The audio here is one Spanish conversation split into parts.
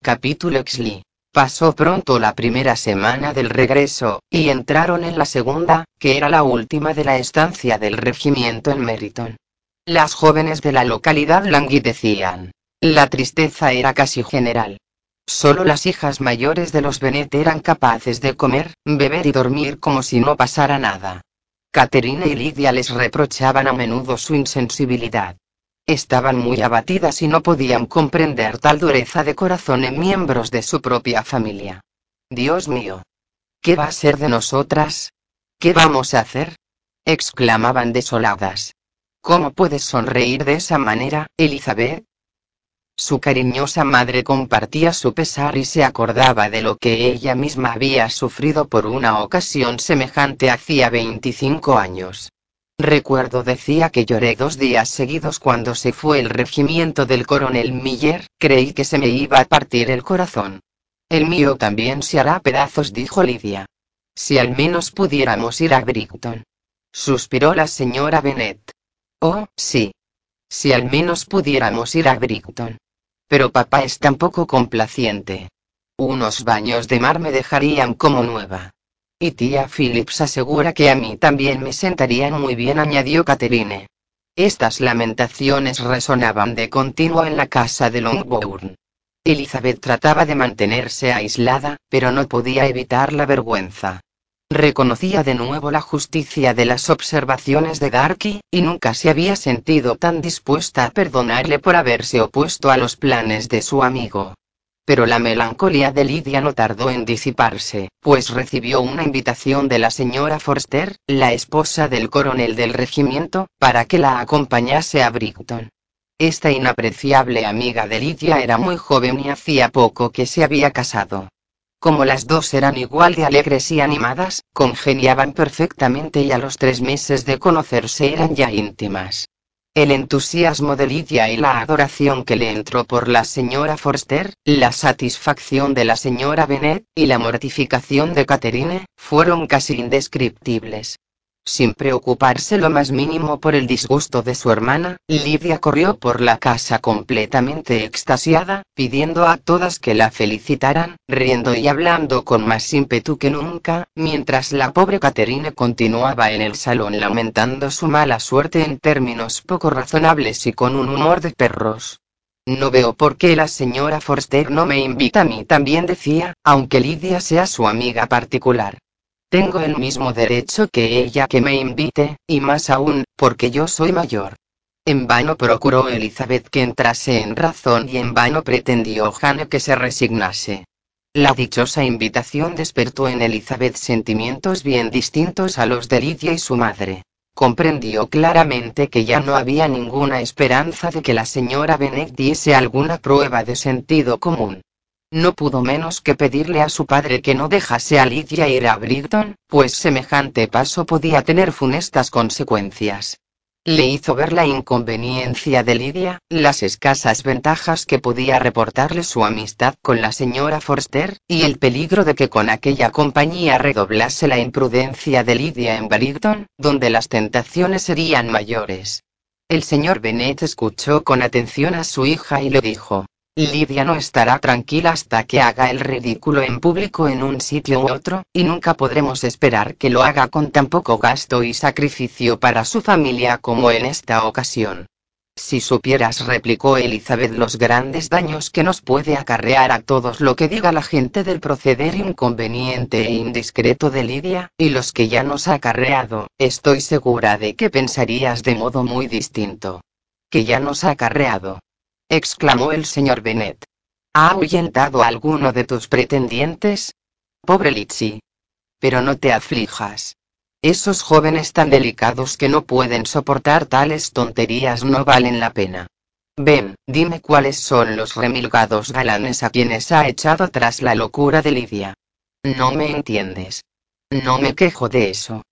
Capítulo Xli. Pasó pronto la primera semana del regreso, y entraron en la segunda, que era la última de la estancia del regimiento en Meriton. Las jóvenes de la localidad languidecían. La tristeza era casi general. Solo las hijas mayores de los Benet eran capaces de comer, beber y dormir como si no pasara nada. Caterina y Lidia les reprochaban a menudo su insensibilidad. Estaban muy abatidas y no podían comprender tal dureza de corazón en miembros de su propia familia. Dios mío. ¿Qué va a ser de nosotras? ¿Qué vamos a hacer? exclamaban desoladas. ¿Cómo puedes sonreír de esa manera, Elizabeth? Su cariñosa madre compartía su pesar y se acordaba de lo que ella misma había sufrido por una ocasión semejante hacía 25 años. Recuerdo decía que lloré dos días seguidos cuando se fue el regimiento del coronel Miller, creí que se me iba a partir el corazón. El mío también se hará pedazos, dijo Lidia. Si al menos pudiéramos ir a Brighton. Suspiró la señora Bennet. Oh, sí. Si al menos pudiéramos ir a Brighton. Pero papá es tan poco complaciente. Unos baños de mar me dejarían como nueva. Y tía Phillips asegura que a mí también me sentarían muy bien, añadió Catherine. Estas lamentaciones resonaban de continuo en la casa de Longbourn. Elizabeth trataba de mantenerse aislada, pero no podía evitar la vergüenza. Reconocía de nuevo la justicia de las observaciones de Darky, y nunca se había sentido tan dispuesta a perdonarle por haberse opuesto a los planes de su amigo. Pero la melancolía de Lidia no tardó en disiparse, pues recibió una invitación de la señora Forster, la esposa del coronel del regimiento, para que la acompañase a Brighton. Esta inapreciable amiga de Lidia era muy joven y hacía poco que se había casado. Como las dos eran igual de alegres y animadas, congeniaban perfectamente y a los tres meses de conocerse eran ya íntimas. El entusiasmo de Lidia y la adoración que le entró por la señora Forster, la satisfacción de la señora Bennet, y la mortificación de Catherine, fueron casi indescriptibles. Sin preocuparse lo más mínimo por el disgusto de su hermana, Lidia corrió por la casa completamente extasiada, pidiendo a todas que la felicitaran, riendo y hablando con más ímpetu que nunca, mientras la pobre Caterine continuaba en el salón lamentando su mala suerte en términos poco razonables y con un humor de perros. No veo por qué la señora Forster no me invita a mí también decía, aunque Lidia sea su amiga particular. Tengo el mismo derecho que ella que me invite, y más aún, porque yo soy mayor. En vano procuró Elizabeth que entrase en razón y en vano pretendió Jane que se resignase. La dichosa invitación despertó en Elizabeth sentimientos bien distintos a los de Lidia y su madre. Comprendió claramente que ya no había ninguna esperanza de que la señora Bennet diese alguna prueba de sentido común. No pudo menos que pedirle a su padre que no dejase a Lidia ir a Brighton, pues semejante paso podía tener funestas consecuencias. Le hizo ver la inconveniencia de Lidia, las escasas ventajas que podía reportarle su amistad con la señora Forster, y el peligro de que con aquella compañía redoblase la imprudencia de Lidia en Brighton, donde las tentaciones serían mayores. El señor Bennet escuchó con atención a su hija y le dijo, Lidia no estará tranquila hasta que haga el ridículo en público en un sitio u otro, y nunca podremos esperar que lo haga con tan poco gasto y sacrificio para su familia como en esta ocasión. Si supieras, replicó Elizabeth, los grandes daños que nos puede acarrear a todos lo que diga la gente del proceder inconveniente e indiscreto de Lidia, y los que ya nos ha acarreado, estoy segura de que pensarías de modo muy distinto. Que ya nos ha acarreado exclamó el señor Bennet. ¿Ha ahuyentado a alguno de tus pretendientes? Pobre Litsi. Pero no te aflijas. Esos jóvenes tan delicados que no pueden soportar tales tonterías no valen la pena. Ven, dime cuáles son los remilgados galanes a quienes ha echado tras la locura de Lidia. No me entiendes. No me quejo de eso.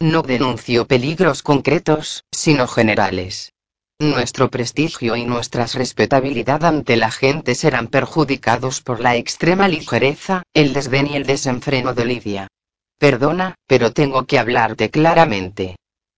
No denuncio peligros concretos, sino generales. Nuestro prestigio y nuestra respetabilidad ante la gente serán perjudicados por la extrema ligereza, el desdén y el desenfreno de Lidia. Perdona, pero tengo que hablarte claramente.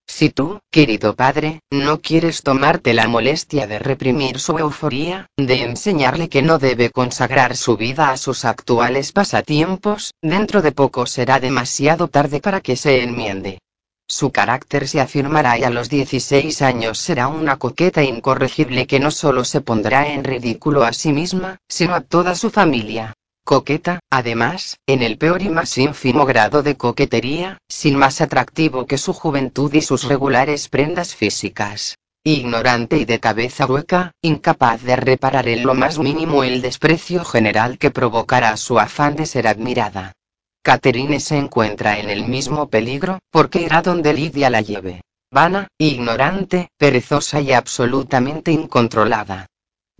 Si tú, querido padre, no quieres tomarte la molestia de reprimir su euforía, de enseñarle que no debe consagrar su vida a sus actuales pasatiempos, dentro de poco será demasiado tarde para que se enmiende. Su carácter se afirmará y a los 16 años será una coqueta incorregible que no solo se pondrá en ridículo a sí misma, sino a toda su familia coqueta, además, en el peor y más ínfimo grado de coquetería, sin más atractivo que su juventud y sus regulares prendas físicas. Ignorante y de cabeza hueca, incapaz de reparar en lo más mínimo el desprecio general que provocará su afán de ser admirada. Catherine se encuentra en el mismo peligro, porque irá donde Lidia la lleve. Vana, ignorante, perezosa y absolutamente incontrolada.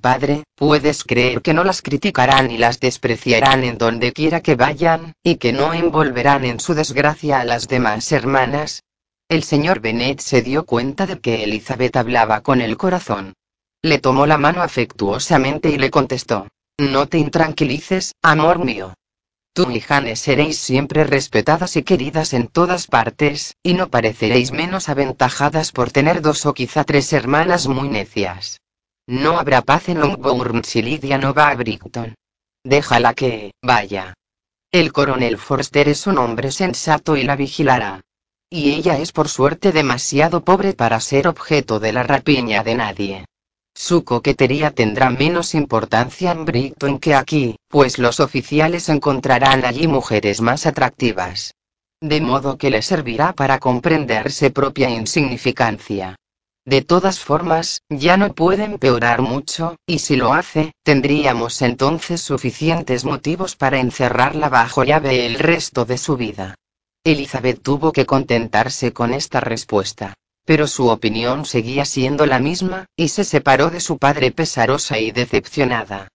Padre, puedes creer que no las criticarán y las despreciarán en donde quiera que vayan, y que no envolverán en su desgracia a las demás hermanas. El señor Bennet se dio cuenta de que Elizabeth hablaba con el corazón. Le tomó la mano afectuosamente y le contestó. No te intranquilices, amor mío. Tú y Janes seréis siempre respetadas y queridas en todas partes, y no pareceréis menos aventajadas por tener dos o quizá tres hermanas muy necias. No habrá paz en Longbourn si Lidia no va a Brighton. Déjala que, vaya. El coronel Forster es un hombre sensato y la vigilará. Y ella es por suerte demasiado pobre para ser objeto de la rapiña de nadie. Su coquetería tendrá menos importancia en Brighton que aquí, pues los oficiales encontrarán allí mujeres más atractivas. De modo que le servirá para comprenderse propia insignificancia. De todas formas, ya no puede empeorar mucho, y si lo hace, tendríamos entonces suficientes motivos para encerrarla bajo llave el resto de su vida. Elizabeth tuvo que contentarse con esta respuesta. Pero su opinión seguía siendo la misma, y se separó de su padre pesarosa y decepcionada.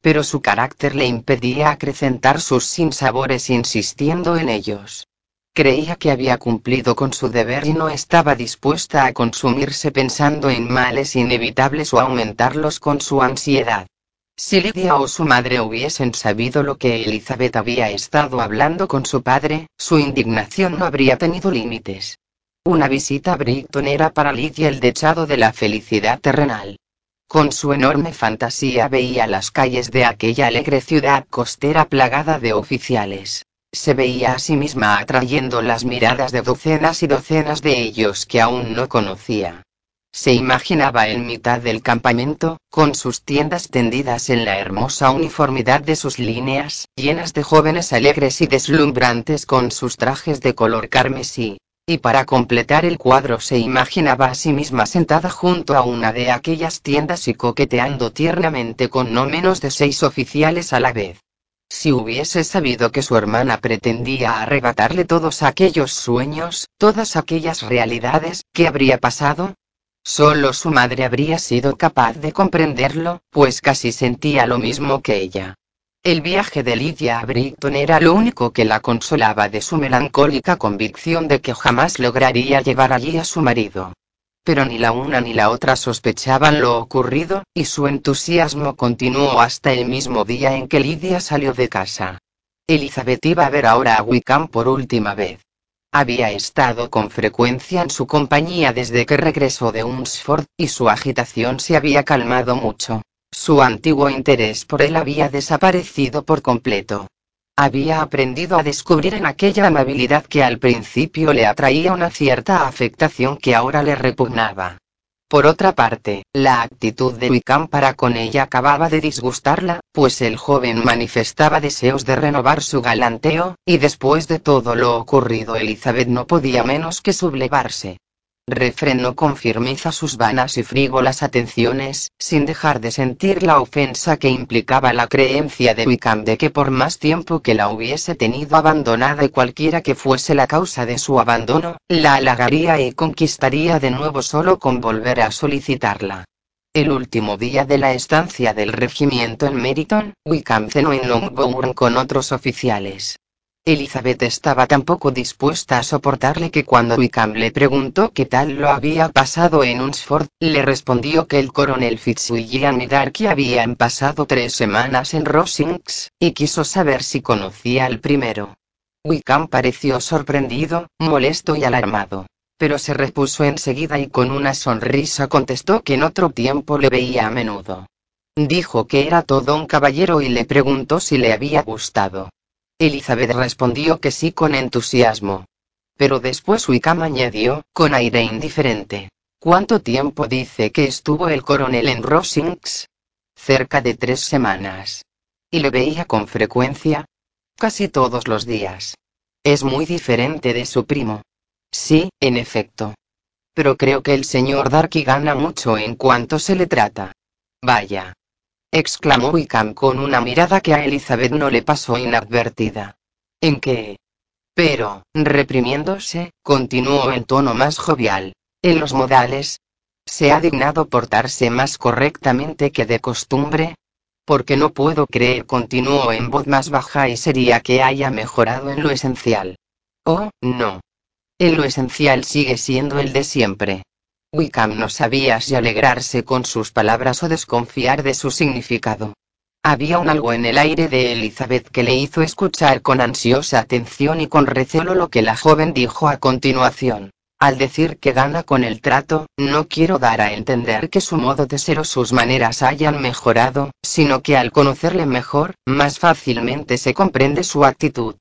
Pero su carácter le impedía acrecentar sus sinsabores insistiendo en ellos. Creía que había cumplido con su deber y no estaba dispuesta a consumirse pensando en males inevitables o aumentarlos con su ansiedad. Si Lidia o su madre hubiesen sabido lo que Elizabeth había estado hablando con su padre, su indignación no habría tenido límites. Una visita a era para Lidia el dechado de la felicidad terrenal. Con su enorme fantasía veía las calles de aquella alegre ciudad costera plagada de oficiales. Se veía a sí misma atrayendo las miradas de docenas y docenas de ellos que aún no conocía. Se imaginaba en mitad del campamento, con sus tiendas tendidas en la hermosa uniformidad de sus líneas, llenas de jóvenes alegres y deslumbrantes con sus trajes de color carmesí. Y para completar el cuadro se imaginaba a sí misma sentada junto a una de aquellas tiendas y coqueteando tiernamente con no menos de seis oficiales a la vez. Si hubiese sabido que su hermana pretendía arrebatarle todos aquellos sueños, todas aquellas realidades, ¿qué habría pasado? Solo su madre habría sido capaz de comprenderlo, pues casi sentía lo mismo que ella. El viaje de Lidia a Brighton era lo único que la consolaba de su melancólica convicción de que jamás lograría llevar allí a su marido pero ni la una ni la otra sospechaban lo ocurrido, y su entusiasmo continuó hasta el mismo día en que Lidia salió de casa. Elizabeth iba a ver ahora a Wickham por última vez. Había estado con frecuencia en su compañía desde que regresó de Hunsford, y su agitación se había calmado mucho. Su antiguo interés por él había desaparecido por completo. Había aprendido a descubrir en aquella amabilidad que al principio le atraía una cierta afectación que ahora le repugnaba. Por otra parte, la actitud de Wickham para con ella acababa de disgustarla, pues el joven manifestaba deseos de renovar su galanteo, y después de todo lo ocurrido Elizabeth no podía menos que sublevarse refrenó con firmeza sus vanas y frívolas atenciones, sin dejar de sentir la ofensa que implicaba la creencia de Wickham de que por más tiempo que la hubiese tenido abandonada y cualquiera que fuese la causa de su abandono, la halagaría y conquistaría de nuevo solo con volver a solicitarla. El último día de la estancia del regimiento en Meriton, Wickham cenó en Longbourn con otros oficiales. Elizabeth estaba tan poco dispuesta a soportarle que cuando Wickham le preguntó qué tal lo había pasado en Unsford, le respondió que el coronel Fitzwilliam y Darky habían pasado tres semanas en Rosings, y quiso saber si conocía al primero. Wickham pareció sorprendido, molesto y alarmado. Pero se repuso enseguida y con una sonrisa contestó que en otro tiempo le veía a menudo. Dijo que era todo un caballero y le preguntó si le había gustado. Elizabeth respondió que sí con entusiasmo. Pero después Wickham añadió, con aire indiferente. ¿Cuánto tiempo dice que estuvo el coronel en Rosings? Cerca de tres semanas. ¿Y le veía con frecuencia? Casi todos los días. Es muy diferente de su primo. Sí, en efecto. Pero creo que el señor Darky gana mucho en cuanto se le trata. Vaya exclamó Wickham con una mirada que a Elizabeth no le pasó inadvertida. ¿En qué? Pero, reprimiéndose, continuó en tono más jovial. En los modales. ¿Se ha dignado portarse más correctamente que de costumbre? Porque no puedo creer, continuó en voz más baja y sería que haya mejorado en lo esencial. Oh, no. En lo esencial sigue siendo el de siempre. Wickham no sabía si alegrarse con sus palabras o desconfiar de su significado. Había un algo en el aire de Elizabeth que le hizo escuchar con ansiosa atención y con recelo lo que la joven dijo a continuación. Al decir que gana con el trato, no quiero dar a entender que su modo de ser o sus maneras hayan mejorado, sino que al conocerle mejor, más fácilmente se comprende su actitud.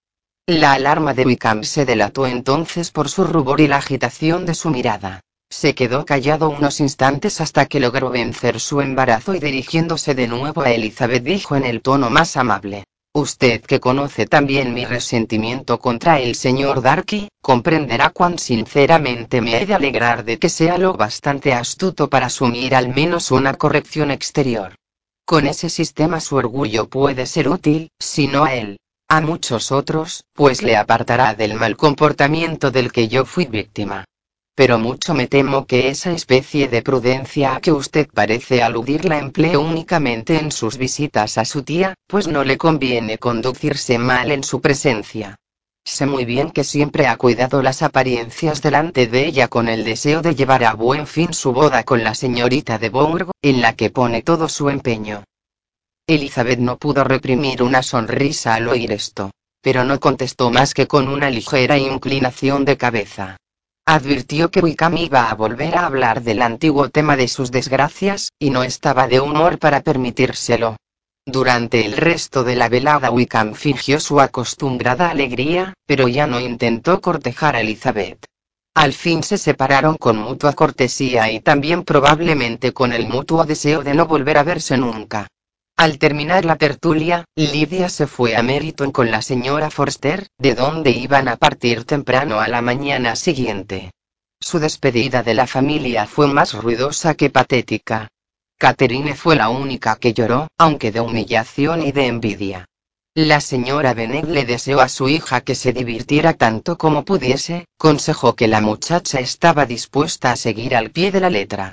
La alarma de Wickham se delató entonces por su rubor y la agitación de su mirada. Se quedó callado unos instantes hasta que logró vencer su embarazo y dirigiéndose de nuevo a Elizabeth dijo en el tono más amable. Usted que conoce también mi resentimiento contra el señor Darky, comprenderá cuán sinceramente me he de alegrar de que sea lo bastante astuto para asumir al menos una corrección exterior. Con ese sistema su orgullo puede ser útil, si no a él, a muchos otros, pues le apartará del mal comportamiento del que yo fui víctima pero mucho me temo que esa especie de prudencia a que usted parece aludir la emplee únicamente en sus visitas a su tía, pues no le conviene conducirse mal en su presencia. Sé muy bien que siempre ha cuidado las apariencias delante de ella con el deseo de llevar a buen fin su boda con la señorita de Bourg, en la que pone todo su empeño. Elizabeth no pudo reprimir una sonrisa al oír esto, pero no contestó más que con una ligera inclinación de cabeza. Advirtió que Wickham iba a volver a hablar del antiguo tema de sus desgracias, y no estaba de humor para permitírselo. Durante el resto de la velada Wickham fingió su acostumbrada alegría, pero ya no intentó cortejar a Elizabeth. Al fin se separaron con mutua cortesía y también probablemente con el mutuo deseo de no volver a verse nunca. Al terminar la tertulia, Lidia se fue a Meriton con la señora Forster, de donde iban a partir temprano a la mañana siguiente. Su despedida de la familia fue más ruidosa que patética. Catherine fue la única que lloró, aunque de humillación y de envidia. La señora Bennet le deseó a su hija que se divirtiera tanto como pudiese, consejó que la muchacha estaba dispuesta a seguir al pie de la letra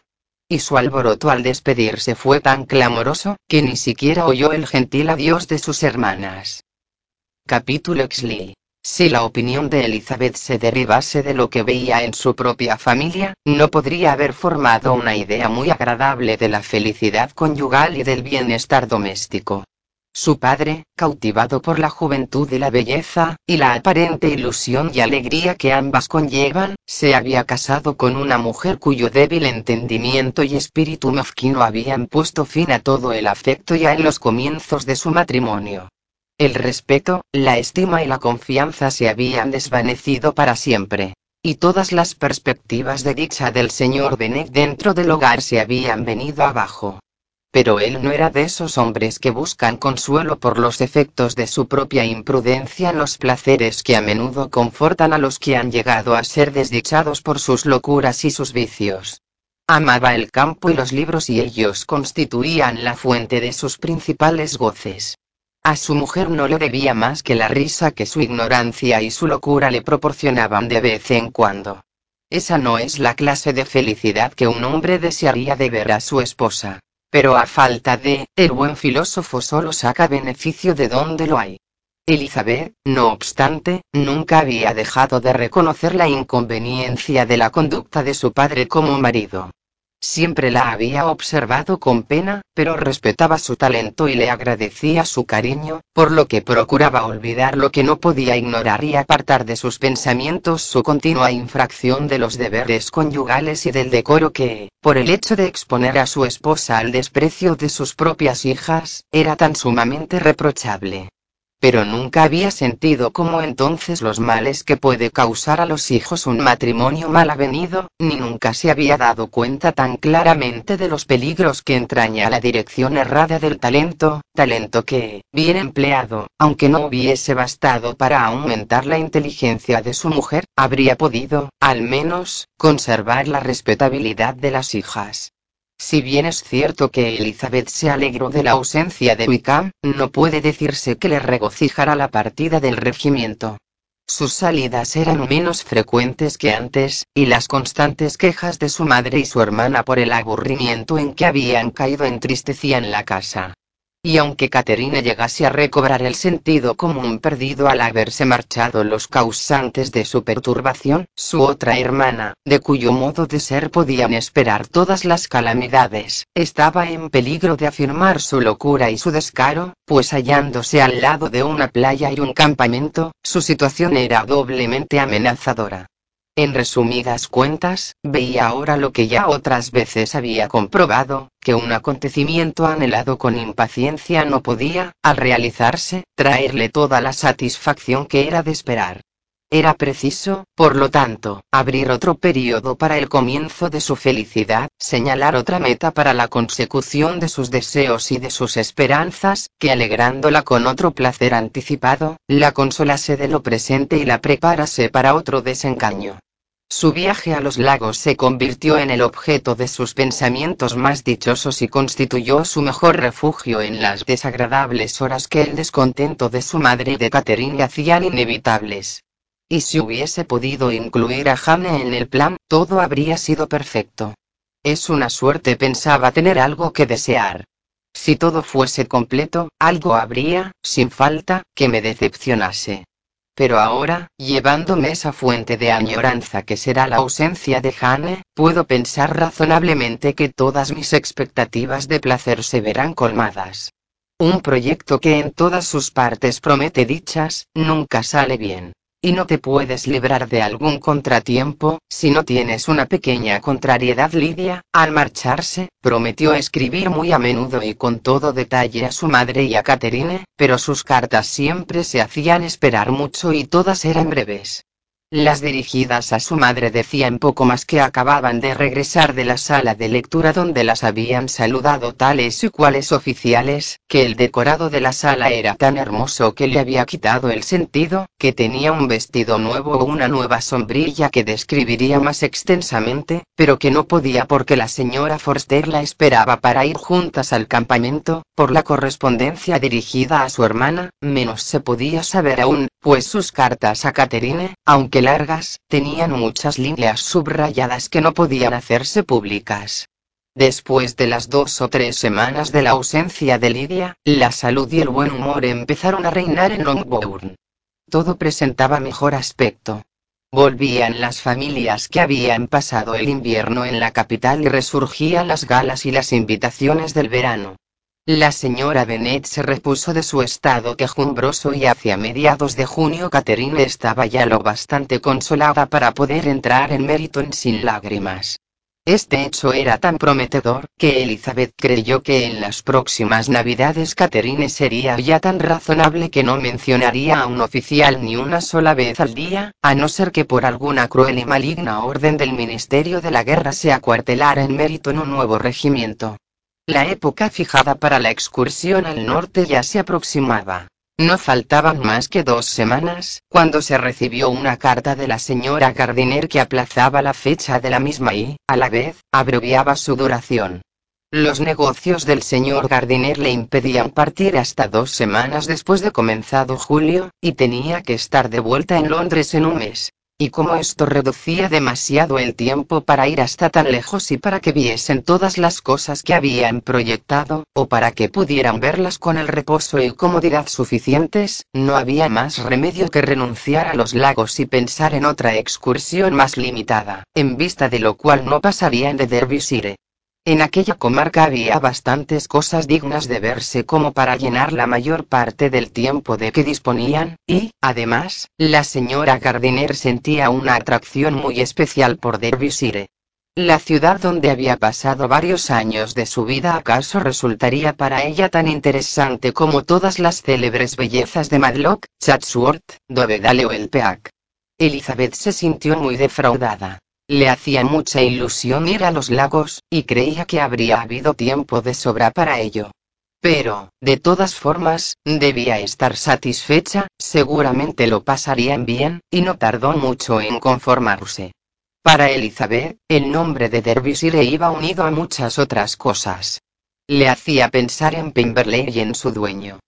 y su alboroto al despedirse fue tan clamoroso, que ni siquiera oyó el gentil adiós de sus hermanas. Capítulo Exley. Si la opinión de Elizabeth se derivase de lo que veía en su propia familia, no podría haber formado una idea muy agradable de la felicidad conyugal y del bienestar doméstico. Su padre, cautivado por la juventud y la belleza, y la aparente ilusión y alegría que ambas conllevan, se había casado con una mujer cuyo débil entendimiento y espíritu mezquino habían puesto fin a todo el afecto ya en los comienzos de su matrimonio. El respeto, la estima y la confianza se habían desvanecido para siempre, y todas las perspectivas de dicha del señor Bennet dentro del hogar se habían venido abajo. Pero él no era de esos hombres que buscan consuelo por los efectos de su propia imprudencia en los placeres que a menudo confortan a los que han llegado a ser desdichados por sus locuras y sus vicios. Amaba el campo y los libros y ellos constituían la fuente de sus principales goces. A su mujer no le debía más que la risa que su ignorancia y su locura le proporcionaban de vez en cuando. Esa no es la clase de felicidad que un hombre desearía de ver a su esposa. Pero a falta de, el buen filósofo solo saca beneficio de donde lo hay. Elizabeth, no obstante, nunca había dejado de reconocer la inconveniencia de la conducta de su padre como marido. Siempre la había observado con pena, pero respetaba su talento y le agradecía su cariño, por lo que procuraba olvidar lo que no podía ignorar y apartar de sus pensamientos su continua infracción de los deberes conyugales y del decoro que, por el hecho de exponer a su esposa al desprecio de sus propias hijas, era tan sumamente reprochable pero nunca había sentido como entonces los males que puede causar a los hijos un matrimonio mal avenido, ni nunca se había dado cuenta tan claramente de los peligros que entraña la dirección errada del talento, talento que, bien empleado, aunque no hubiese bastado para aumentar la inteligencia de su mujer, habría podido, al menos, conservar la respetabilidad de las hijas. Si bien es cierto que Elizabeth se alegró de la ausencia de Wickham, no puede decirse que le regocijara la partida del regimiento. Sus salidas eran menos frecuentes que antes, y las constantes quejas de su madre y su hermana por el aburrimiento en que habían caído entristecían la casa. Y aunque Caterina llegase a recobrar el sentido común perdido al haberse marchado los causantes de su perturbación, su otra hermana, de cuyo modo de ser podían esperar todas las calamidades, estaba en peligro de afirmar su locura y su descaro, pues hallándose al lado de una playa y un campamento, su situación era doblemente amenazadora. En resumidas cuentas, veía ahora lo que ya otras veces había comprobado, que un acontecimiento anhelado con impaciencia no podía, al realizarse, traerle toda la satisfacción que era de esperar. Era preciso, por lo tanto, abrir otro periodo para el comienzo de su felicidad, señalar otra meta para la consecución de sus deseos y de sus esperanzas, que alegrándola con otro placer anticipado, la consolase de lo presente y la preparase para otro desengaño. Su viaje a los lagos se convirtió en el objeto de sus pensamientos más dichosos y constituyó su mejor refugio en las desagradables horas que el descontento de su madre y de Catherine hacían inevitables. Y si hubiese podido incluir a Jane en el plan, todo habría sido perfecto. Es una suerte pensaba tener algo que desear. Si todo fuese completo, algo habría, sin falta, que me decepcionase. Pero ahora, llevándome esa fuente de añoranza que será la ausencia de Jane, puedo pensar razonablemente que todas mis expectativas de placer se verán colmadas. Un proyecto que en todas sus partes promete dichas, nunca sale bien y no te puedes librar de algún contratiempo, si no tienes una pequeña contrariedad. Lidia, al marcharse, prometió escribir muy a menudo y con todo detalle a su madre y a Caterine, pero sus cartas siempre se hacían esperar mucho y todas eran breves. Las dirigidas a su madre decían poco más que acababan de regresar de la sala de lectura donde las habían saludado tales y cuales oficiales, que el decorado de la sala era tan hermoso que le había quitado el sentido, que tenía un vestido nuevo o una nueva sombrilla que describiría más extensamente, pero que no podía porque la señora Forster la esperaba para ir juntas al campamento, por la correspondencia dirigida a su hermana, menos se podía saber aún, pues sus cartas a Catherine, aunque largas, tenían muchas líneas subrayadas que no podían hacerse públicas. Después de las dos o tres semanas de la ausencia de Lidia, la salud y el buen humor empezaron a reinar en Longbourn. Todo presentaba mejor aspecto. Volvían las familias que habían pasado el invierno en la capital y resurgían las galas y las invitaciones del verano. La señora Bennet se repuso de su estado quejumbroso y hacia mediados de junio Catherine estaba ya lo bastante consolada para poder entrar en Meriton sin lágrimas. Este hecho era tan prometedor, que Elizabeth creyó que en las próximas navidades Catherine sería ya tan razonable que no mencionaría a un oficial ni una sola vez al día, a no ser que por alguna cruel y maligna orden del Ministerio de la Guerra se acuartelara en Meriton un nuevo regimiento. La época fijada para la excursión al norte ya se aproximaba. No faltaban más que dos semanas, cuando se recibió una carta de la señora Gardiner que aplazaba la fecha de la misma y, a la vez, abreviaba su duración. Los negocios del señor Gardiner le impedían partir hasta dos semanas después de comenzado julio, y tenía que estar de vuelta en Londres en un mes. Y como esto reducía demasiado el tiempo para ir hasta tan lejos y para que viesen todas las cosas que habían proyectado, o para que pudieran verlas con el reposo y comodidad suficientes, no había más remedio que renunciar a los lagos y pensar en otra excursión más limitada, en vista de lo cual no pasarían de Derbyshire. En aquella comarca había bastantes cosas dignas de verse como para llenar la mayor parte del tiempo de que disponían, y, además, la señora Gardiner sentía una atracción muy especial por Derbyshire. La ciudad donde había pasado varios años de su vida acaso resultaría para ella tan interesante como todas las célebres bellezas de Madlock, Chatsworth, Dovedale o el Peak. Elizabeth se sintió muy defraudada. Le hacía mucha ilusión ir a los lagos, y creía que habría habido tiempo de sobra para ello. Pero, de todas formas, debía estar satisfecha, seguramente lo pasarían bien, y no tardó mucho en conformarse. Para Elizabeth, el nombre de Derbyshire iba unido a muchas otras cosas. Le hacía pensar en Pemberley y en su dueño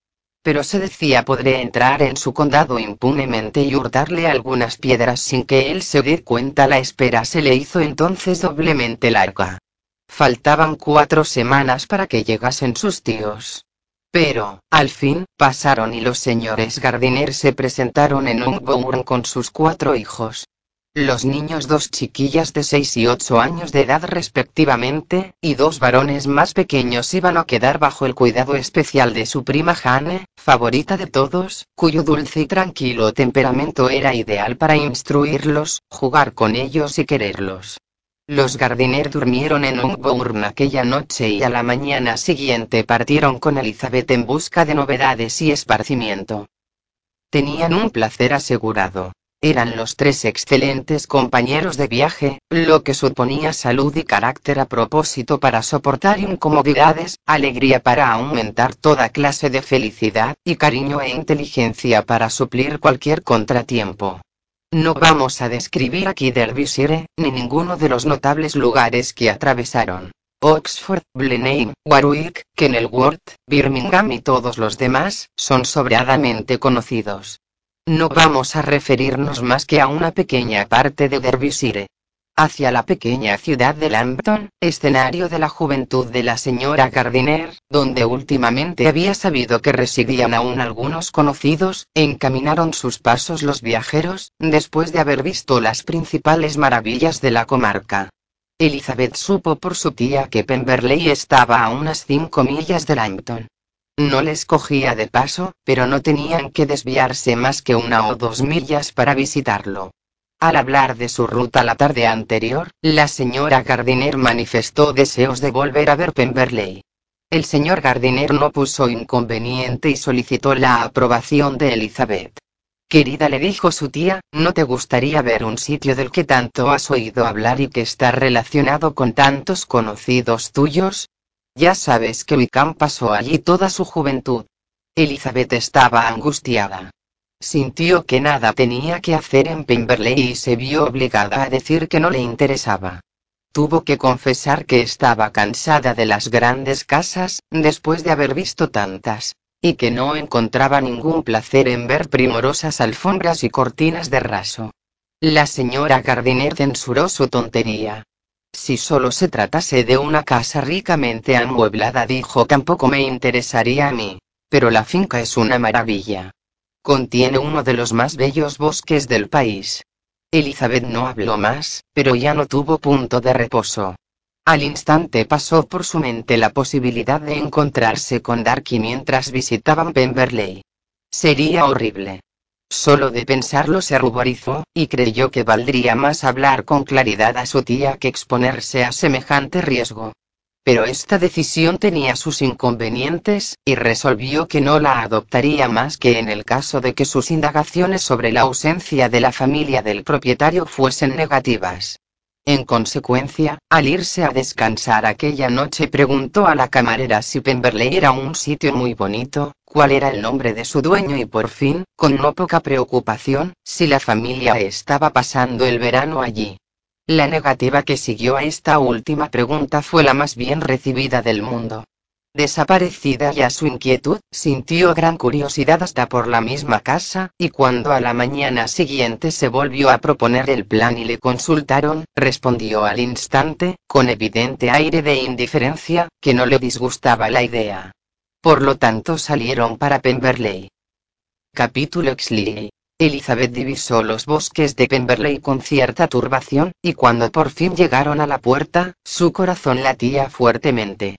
pero se decía podré entrar en su condado impunemente y hurtarle algunas piedras sin que él se dé cuenta. La espera se le hizo entonces doblemente larga. Faltaban cuatro semanas para que llegasen sus tíos. Pero, al fin, pasaron y los señores Gardiner se presentaron en Ungbourne con sus cuatro hijos. Los niños dos chiquillas de 6 y 8 años de edad respectivamente, y dos varones más pequeños iban a quedar bajo el cuidado especial de su prima Jane, favorita de todos, cuyo dulce y tranquilo temperamento era ideal para instruirlos, jugar con ellos y quererlos. Los Gardiner durmieron en Ungbourne aquella noche y a la mañana siguiente partieron con Elizabeth en busca de novedades y esparcimiento. Tenían un placer asegurado. Eran los tres excelentes compañeros de viaje, lo que suponía salud y carácter a propósito para soportar incomodidades, alegría para aumentar toda clase de felicidad, y cariño e inteligencia para suplir cualquier contratiempo. No vamos a describir aquí Derbyshire, ni ninguno de los notables lugares que atravesaron. Oxford, Blenheim, Warwick, Kenilworth, Birmingham y todos los demás, son sobradamente conocidos. No vamos a referirnos más que a una pequeña parte de Derbyshire. Hacia la pequeña ciudad de Lambton, escenario de la juventud de la señora Gardiner, donde últimamente había sabido que residían aún algunos conocidos, encaminaron sus pasos los viajeros, después de haber visto las principales maravillas de la comarca. Elizabeth supo por su tía que Pemberley estaba a unas cinco millas de Lambton. No les cogía de paso, pero no tenían que desviarse más que una o dos millas para visitarlo. Al hablar de su ruta la tarde anterior, la señora Gardiner manifestó deseos de volver a ver Pemberley. El señor Gardiner no puso inconveniente y solicitó la aprobación de Elizabeth. Querida le dijo su tía, ¿no te gustaría ver un sitio del que tanto has oído hablar y que está relacionado con tantos conocidos tuyos? Ya sabes que Wickham pasó allí toda su juventud. Elizabeth estaba angustiada. Sintió que nada tenía que hacer en Pemberley y se vio obligada a decir que no le interesaba. Tuvo que confesar que estaba cansada de las grandes casas, después de haber visto tantas, y que no encontraba ningún placer en ver primorosas alfombras y cortinas de raso. La señora Gardiner censuró su tontería. Si solo se tratase de una casa ricamente amueblada, dijo, tampoco me interesaría a mí. Pero la finca es una maravilla. Contiene uno de los más bellos bosques del país. Elizabeth no habló más, pero ya no tuvo punto de reposo. Al instante pasó por su mente la posibilidad de encontrarse con Darky mientras visitaban Pemberley. Sería horrible. Solo de pensarlo se ruborizó, y creyó que valdría más hablar con claridad a su tía que exponerse a semejante riesgo. Pero esta decisión tenía sus inconvenientes, y resolvió que no la adoptaría más que en el caso de que sus indagaciones sobre la ausencia de la familia del propietario fuesen negativas. En consecuencia, al irse a descansar aquella noche preguntó a la camarera si Pemberley era un sitio muy bonito, cuál era el nombre de su dueño y por fin, con no poca preocupación, si la familia estaba pasando el verano allí. La negativa que siguió a esta última pregunta fue la más bien recibida del mundo. Desaparecida ya su inquietud, sintió gran curiosidad hasta por la misma casa, y cuando a la mañana siguiente se volvió a proponer el plan y le consultaron, respondió al instante, con evidente aire de indiferencia, que no le disgustaba la idea. Por lo tanto salieron para Pemberley. Capítulo Exley. Elizabeth divisó los bosques de Pemberley con cierta turbación, y cuando por fin llegaron a la puerta, su corazón latía fuertemente.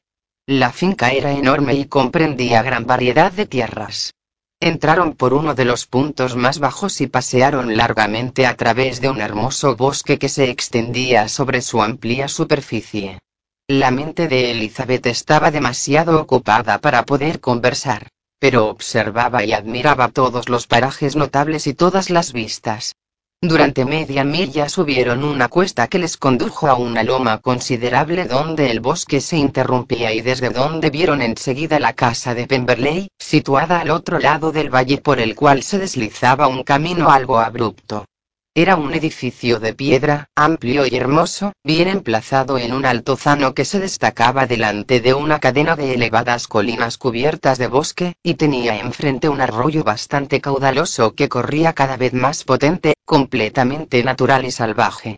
La finca era enorme y comprendía gran variedad de tierras. Entraron por uno de los puntos más bajos y pasearon largamente a través de un hermoso bosque que se extendía sobre su amplia superficie. La mente de Elizabeth estaba demasiado ocupada para poder conversar, pero observaba y admiraba todos los parajes notables y todas las vistas. Durante media milla subieron una cuesta que les condujo a una loma considerable donde el bosque se interrumpía y desde donde vieron enseguida la casa de Pemberley, situada al otro lado del valle por el cual se deslizaba un camino algo abrupto. Era un edificio de piedra, amplio y hermoso, bien emplazado en un altozano que se destacaba delante de una cadena de elevadas colinas cubiertas de bosque, y tenía enfrente un arroyo bastante caudaloso que corría cada vez más potente, completamente natural y salvaje.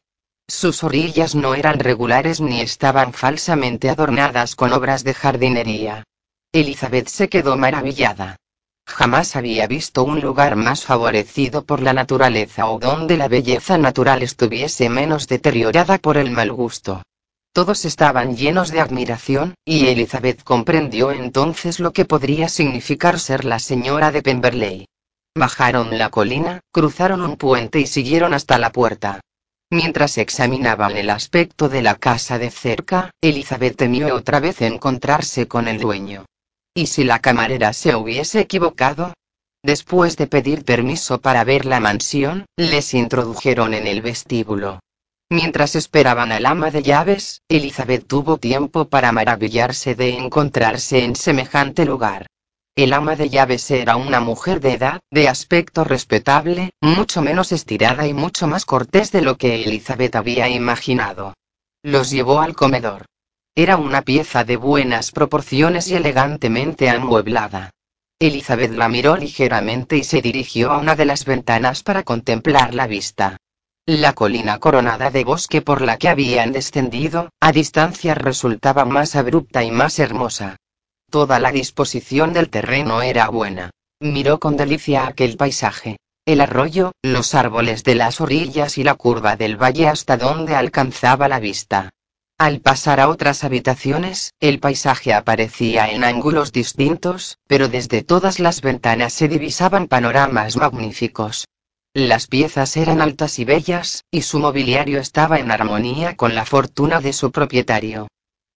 Sus orillas no eran regulares ni estaban falsamente adornadas con obras de jardinería. Elizabeth se quedó maravillada. Jamás había visto un lugar más favorecido por la naturaleza o donde la belleza natural estuviese menos deteriorada por el mal gusto. Todos estaban llenos de admiración, y Elizabeth comprendió entonces lo que podría significar ser la señora de Pemberley. Bajaron la colina, cruzaron un puente y siguieron hasta la puerta. Mientras examinaban el aspecto de la casa de cerca, Elizabeth temió otra vez encontrarse con el dueño. ¿Y si la camarera se hubiese equivocado? Después de pedir permiso para ver la mansión, les introdujeron en el vestíbulo. Mientras esperaban al ama de llaves, Elizabeth tuvo tiempo para maravillarse de encontrarse en semejante lugar. El ama de llaves era una mujer de edad, de aspecto respetable, mucho menos estirada y mucho más cortés de lo que Elizabeth había imaginado. Los llevó al comedor. Era una pieza de buenas proporciones y elegantemente amueblada. Elizabeth la miró ligeramente y se dirigió a una de las ventanas para contemplar la vista. La colina coronada de bosque por la que habían descendido, a distancia resultaba más abrupta y más hermosa. Toda la disposición del terreno era buena. Miró con delicia aquel paisaje. El arroyo, los árboles de las orillas y la curva del valle hasta donde alcanzaba la vista. Al pasar a otras habitaciones, el paisaje aparecía en ángulos distintos, pero desde todas las ventanas se divisaban panoramas magníficos. Las piezas eran altas y bellas, y su mobiliario estaba en armonía con la fortuna de su propietario.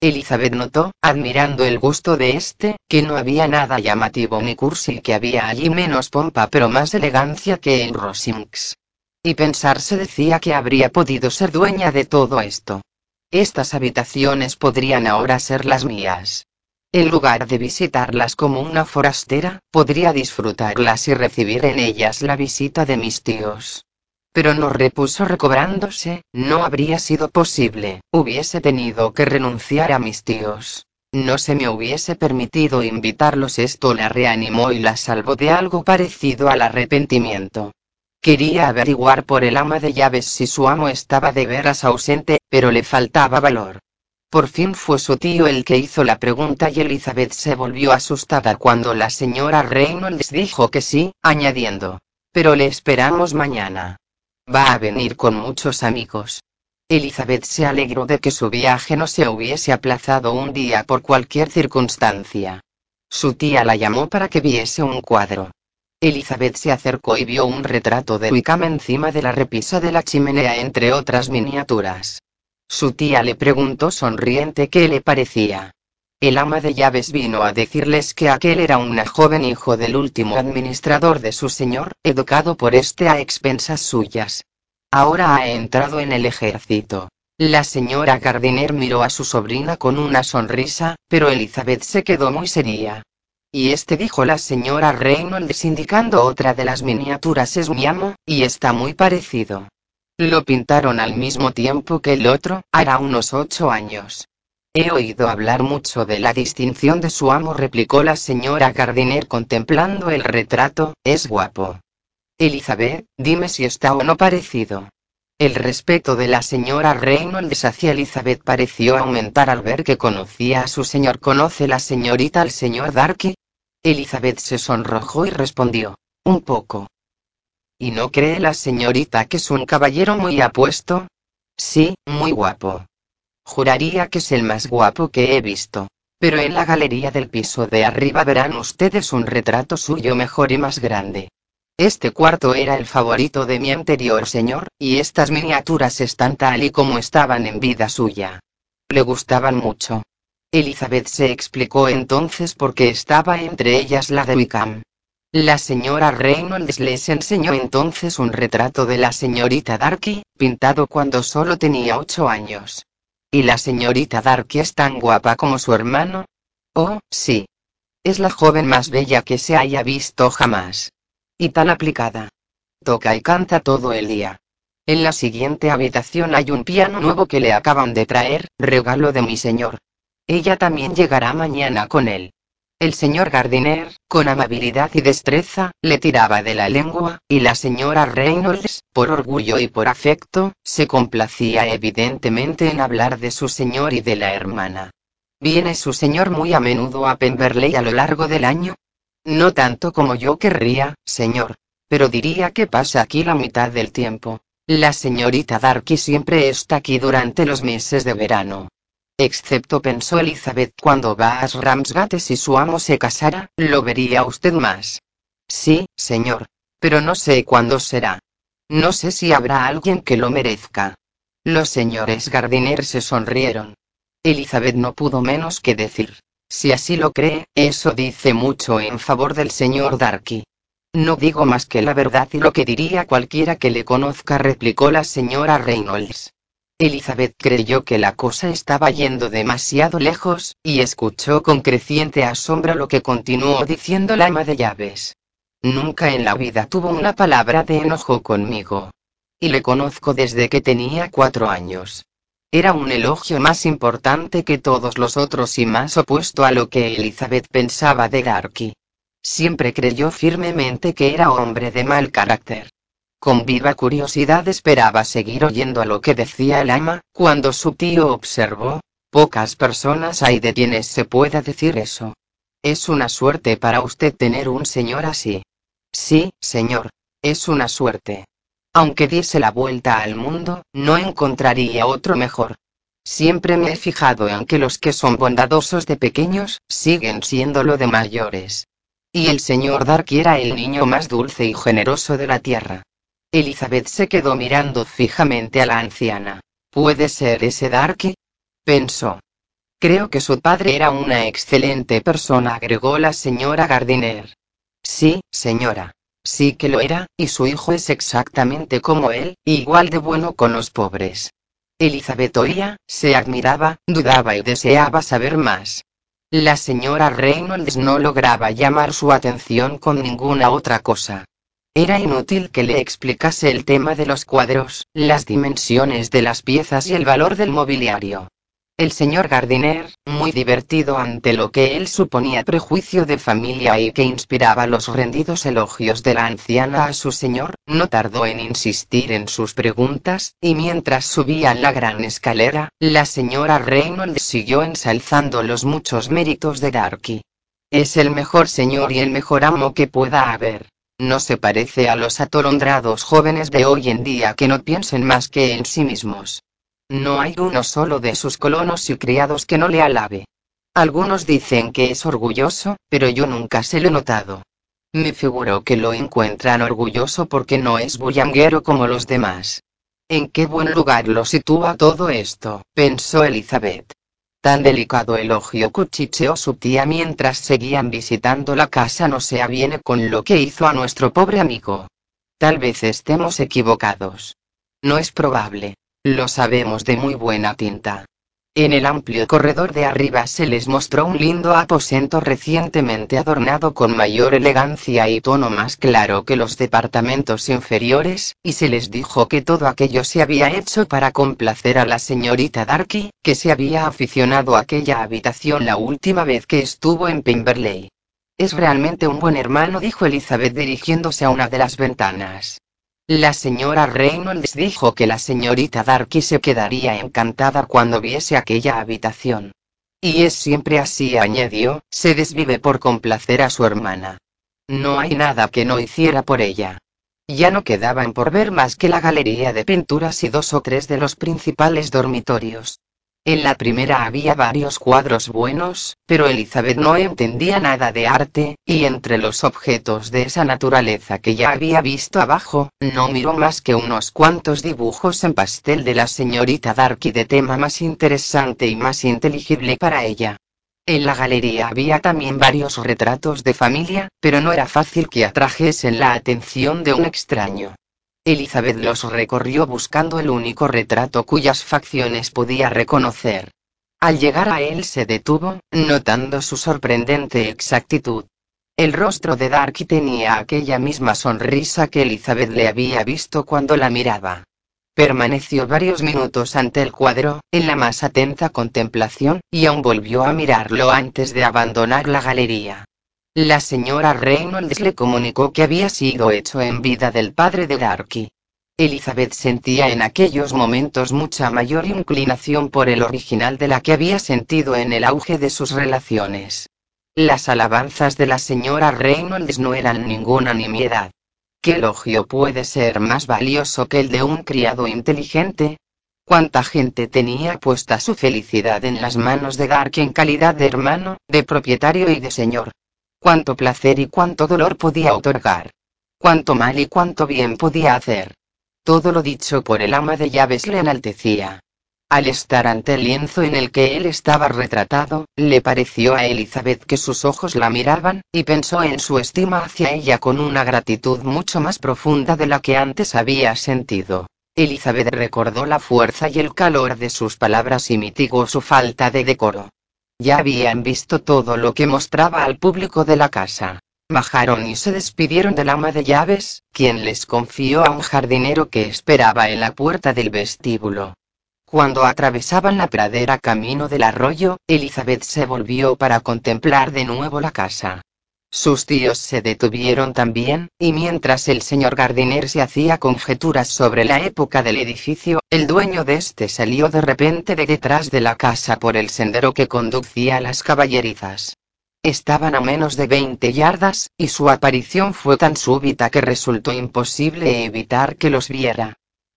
Elizabeth notó, admirando el gusto de este, que no había nada llamativo ni cursi, que había allí menos pompa pero más elegancia que en Rosings. Y pensarse decía que habría podido ser dueña de todo esto. Estas habitaciones podrían ahora ser las mías. En lugar de visitarlas como una forastera, podría disfrutarlas y recibir en ellas la visita de mis tíos. Pero no repuso recobrándose, no habría sido posible, hubiese tenido que renunciar a mis tíos. No se me hubiese permitido invitarlos, esto la reanimó y la salvó de algo parecido al arrepentimiento. Quería averiguar por el ama de llaves si su amo estaba de veras ausente, pero le faltaba valor. Por fin fue su tío el que hizo la pregunta y Elizabeth se volvió asustada cuando la señora Reynolds dijo que sí, añadiendo. Pero le esperamos mañana. Va a venir con muchos amigos. Elizabeth se alegró de que su viaje no se hubiese aplazado un día por cualquier circunstancia. Su tía la llamó para que viese un cuadro. Elizabeth se acercó y vio un retrato de Wickham encima de la repisa de la chimenea entre otras miniaturas. Su tía le preguntó sonriente qué le parecía. El ama de llaves vino a decirles que aquel era un joven hijo del último administrador de su señor, educado por este a expensas suyas. Ahora ha entrado en el ejército. La señora Gardiner miró a su sobrina con una sonrisa, pero Elizabeth se quedó muy seria. Y este dijo la señora Reynolds indicando otra de las miniaturas es mi amo, y está muy parecido. Lo pintaron al mismo tiempo que el otro, hará unos ocho años. He oído hablar mucho de la distinción de su amo, replicó la señora Gardiner contemplando el retrato, es guapo. Elizabeth, dime si está o no parecido. El respeto de la señora Reynolds hacia Elizabeth pareció aumentar al ver que conocía a su señor. ¿Conoce la señorita al señor Darky? Elizabeth se sonrojó y respondió, un poco. ¿Y no cree la señorita que es un caballero muy apuesto? Sí, muy guapo. Juraría que es el más guapo que he visto. Pero en la galería del piso de arriba verán ustedes un retrato suyo mejor y más grande. Este cuarto era el favorito de mi anterior señor, y estas miniaturas están tal y como estaban en vida suya. Le gustaban mucho. Elizabeth se explicó entonces por qué estaba entre ellas la de Wickham. La señora Reynolds les enseñó entonces un retrato de la señorita Darky, pintado cuando solo tenía ocho años. ¿Y la señorita Darky es tan guapa como su hermano? Oh, sí. Es la joven más bella que se haya visto jamás. Y tan aplicada. Toca y canta todo el día. En la siguiente habitación hay un piano nuevo que le acaban de traer, regalo de mi señor. Ella también llegará mañana con él. El señor Gardiner, con amabilidad y destreza, le tiraba de la lengua, y la señora Reynolds, por orgullo y por afecto, se complacía evidentemente en hablar de su señor y de la hermana. ¿Viene su señor muy a menudo a Pemberley a lo largo del año? No tanto como yo querría, señor. Pero diría que pasa aquí la mitad del tiempo. La señorita Darky siempre está aquí durante los meses de verano. Excepto pensó Elizabeth cuando va a Ramsgate si su amo se casara, lo vería usted más. Sí, señor. Pero no sé cuándo será. No sé si habrá alguien que lo merezca. Los señores Gardiner se sonrieron. Elizabeth no pudo menos que decir. Si así lo cree, eso dice mucho en favor del señor Darky. No digo más que la verdad y lo que diría cualquiera que le conozca, replicó la señora Reynolds. Elizabeth creyó que la cosa estaba yendo demasiado lejos, y escuchó con creciente asombro lo que continuó diciendo la ama de llaves. Nunca en la vida tuvo una palabra de enojo conmigo. Y le conozco desde que tenía cuatro años. Era un elogio más importante que todos los otros y más opuesto a lo que Elizabeth pensaba de Darky. Siempre creyó firmemente que era hombre de mal carácter. Con viva curiosidad esperaba seguir oyendo a lo que decía el ama, cuando su tío observó, pocas personas hay de quienes se pueda decir eso. Es una suerte para usted tener un señor así. Sí, señor, es una suerte. Aunque diese la vuelta al mundo, no encontraría otro mejor. Siempre me he fijado en que los que son bondadosos de pequeños, siguen siéndolo de mayores. Y el señor Darky era el niño más dulce y generoso de la tierra. Elizabeth se quedó mirando fijamente a la anciana. ¿Puede ser ese Darky? pensó. Creo que su padre era una excelente persona, agregó la señora Gardiner. Sí, señora. Sí que lo era, y su hijo es exactamente como él, igual de bueno con los pobres. Elizabeth oía, se admiraba, dudaba y deseaba saber más. La señora Reynolds no lograba llamar su atención con ninguna otra cosa. Era inútil que le explicase el tema de los cuadros, las dimensiones de las piezas y el valor del mobiliario. El señor Gardiner, muy divertido ante lo que él suponía prejuicio de familia y que inspiraba los rendidos elogios de la anciana a su señor, no tardó en insistir en sus preguntas, y mientras subían la gran escalera, la señora Reynolds siguió ensalzando los muchos méritos de Darky. Es el mejor señor y el mejor amo que pueda haber. No se parece a los atolondrados jóvenes de hoy en día que no piensen más que en sí mismos. No hay uno solo de sus colonos y criados que no le alabe. Algunos dicen que es orgulloso, pero yo nunca se lo he notado. Me figuro que lo encuentran orgulloso porque no es bullanguero como los demás. ¿En qué buen lugar lo sitúa todo esto? pensó Elizabeth. Tan delicado elogio cuchicheó su tía mientras seguían visitando la casa no se aviene con lo que hizo a nuestro pobre amigo. Tal vez estemos equivocados. No es probable. Lo sabemos de muy buena tinta. En el amplio corredor de arriba se les mostró un lindo aposento recientemente adornado con mayor elegancia y tono más claro que los departamentos inferiores, y se les dijo que todo aquello se había hecho para complacer a la señorita Darky, que se había aficionado a aquella habitación la última vez que estuvo en Pemberley. Es realmente un buen hermano, dijo Elizabeth dirigiéndose a una de las ventanas. La señora Reynolds dijo que la señorita Darky se quedaría encantada cuando viese aquella habitación. Y es siempre así, añadió, se desvive por complacer a su hermana. No hay nada que no hiciera por ella. Ya no quedaban por ver más que la galería de pinturas y dos o tres de los principales dormitorios. En la primera había varios cuadros buenos, pero Elizabeth no entendía nada de arte, y entre los objetos de esa naturaleza que ya había visto abajo, no miró más que unos cuantos dibujos en pastel de la señorita Darky de tema más interesante y más inteligible para ella. En la galería había también varios retratos de familia, pero no era fácil que atrajesen la atención de un extraño. Elizabeth los recorrió buscando el único retrato cuyas facciones podía reconocer. Al llegar a él se detuvo, notando su sorprendente exactitud. El rostro de Darky tenía aquella misma sonrisa que Elizabeth le había visto cuando la miraba. Permaneció varios minutos ante el cuadro, en la más atenta contemplación, y aún volvió a mirarlo antes de abandonar la galería. La señora Reynolds le comunicó que había sido hecho en vida del padre de Darky. Elizabeth sentía en aquellos momentos mucha mayor inclinación por el original de la que había sentido en el auge de sus relaciones. Las alabanzas de la señora Reynolds no eran ninguna nimiedad. ¿Qué elogio puede ser más valioso que el de un criado inteligente? ¿Cuánta gente tenía puesta su felicidad en las manos de Darky en calidad de hermano, de propietario y de señor? Cuánto placer y cuánto dolor podía otorgar, cuánto mal y cuánto bien podía hacer. Todo lo dicho por el ama de llaves le enaltecía. Al estar ante el lienzo en el que él estaba retratado, le pareció a Elizabeth que sus ojos la miraban, y pensó en su estima hacia ella con una gratitud mucho más profunda de la que antes había sentido. Elizabeth recordó la fuerza y el calor de sus palabras y mitigó su falta de decoro. Ya habían visto todo lo que mostraba al público de la casa. Bajaron y se despidieron del ama de llaves, quien les confió a un jardinero que esperaba en la puerta del vestíbulo. Cuando atravesaban la pradera camino del arroyo, Elizabeth se volvió para contemplar de nuevo la casa. Sus tíos se detuvieron también, y mientras el señor Gardiner se hacía conjeturas sobre la época del edificio, el dueño de este salió de repente de detrás de la casa por el sendero que conducía a las caballerizas. Estaban a menos de 20 yardas, y su aparición fue tan súbita que resultó imposible evitar que los viera.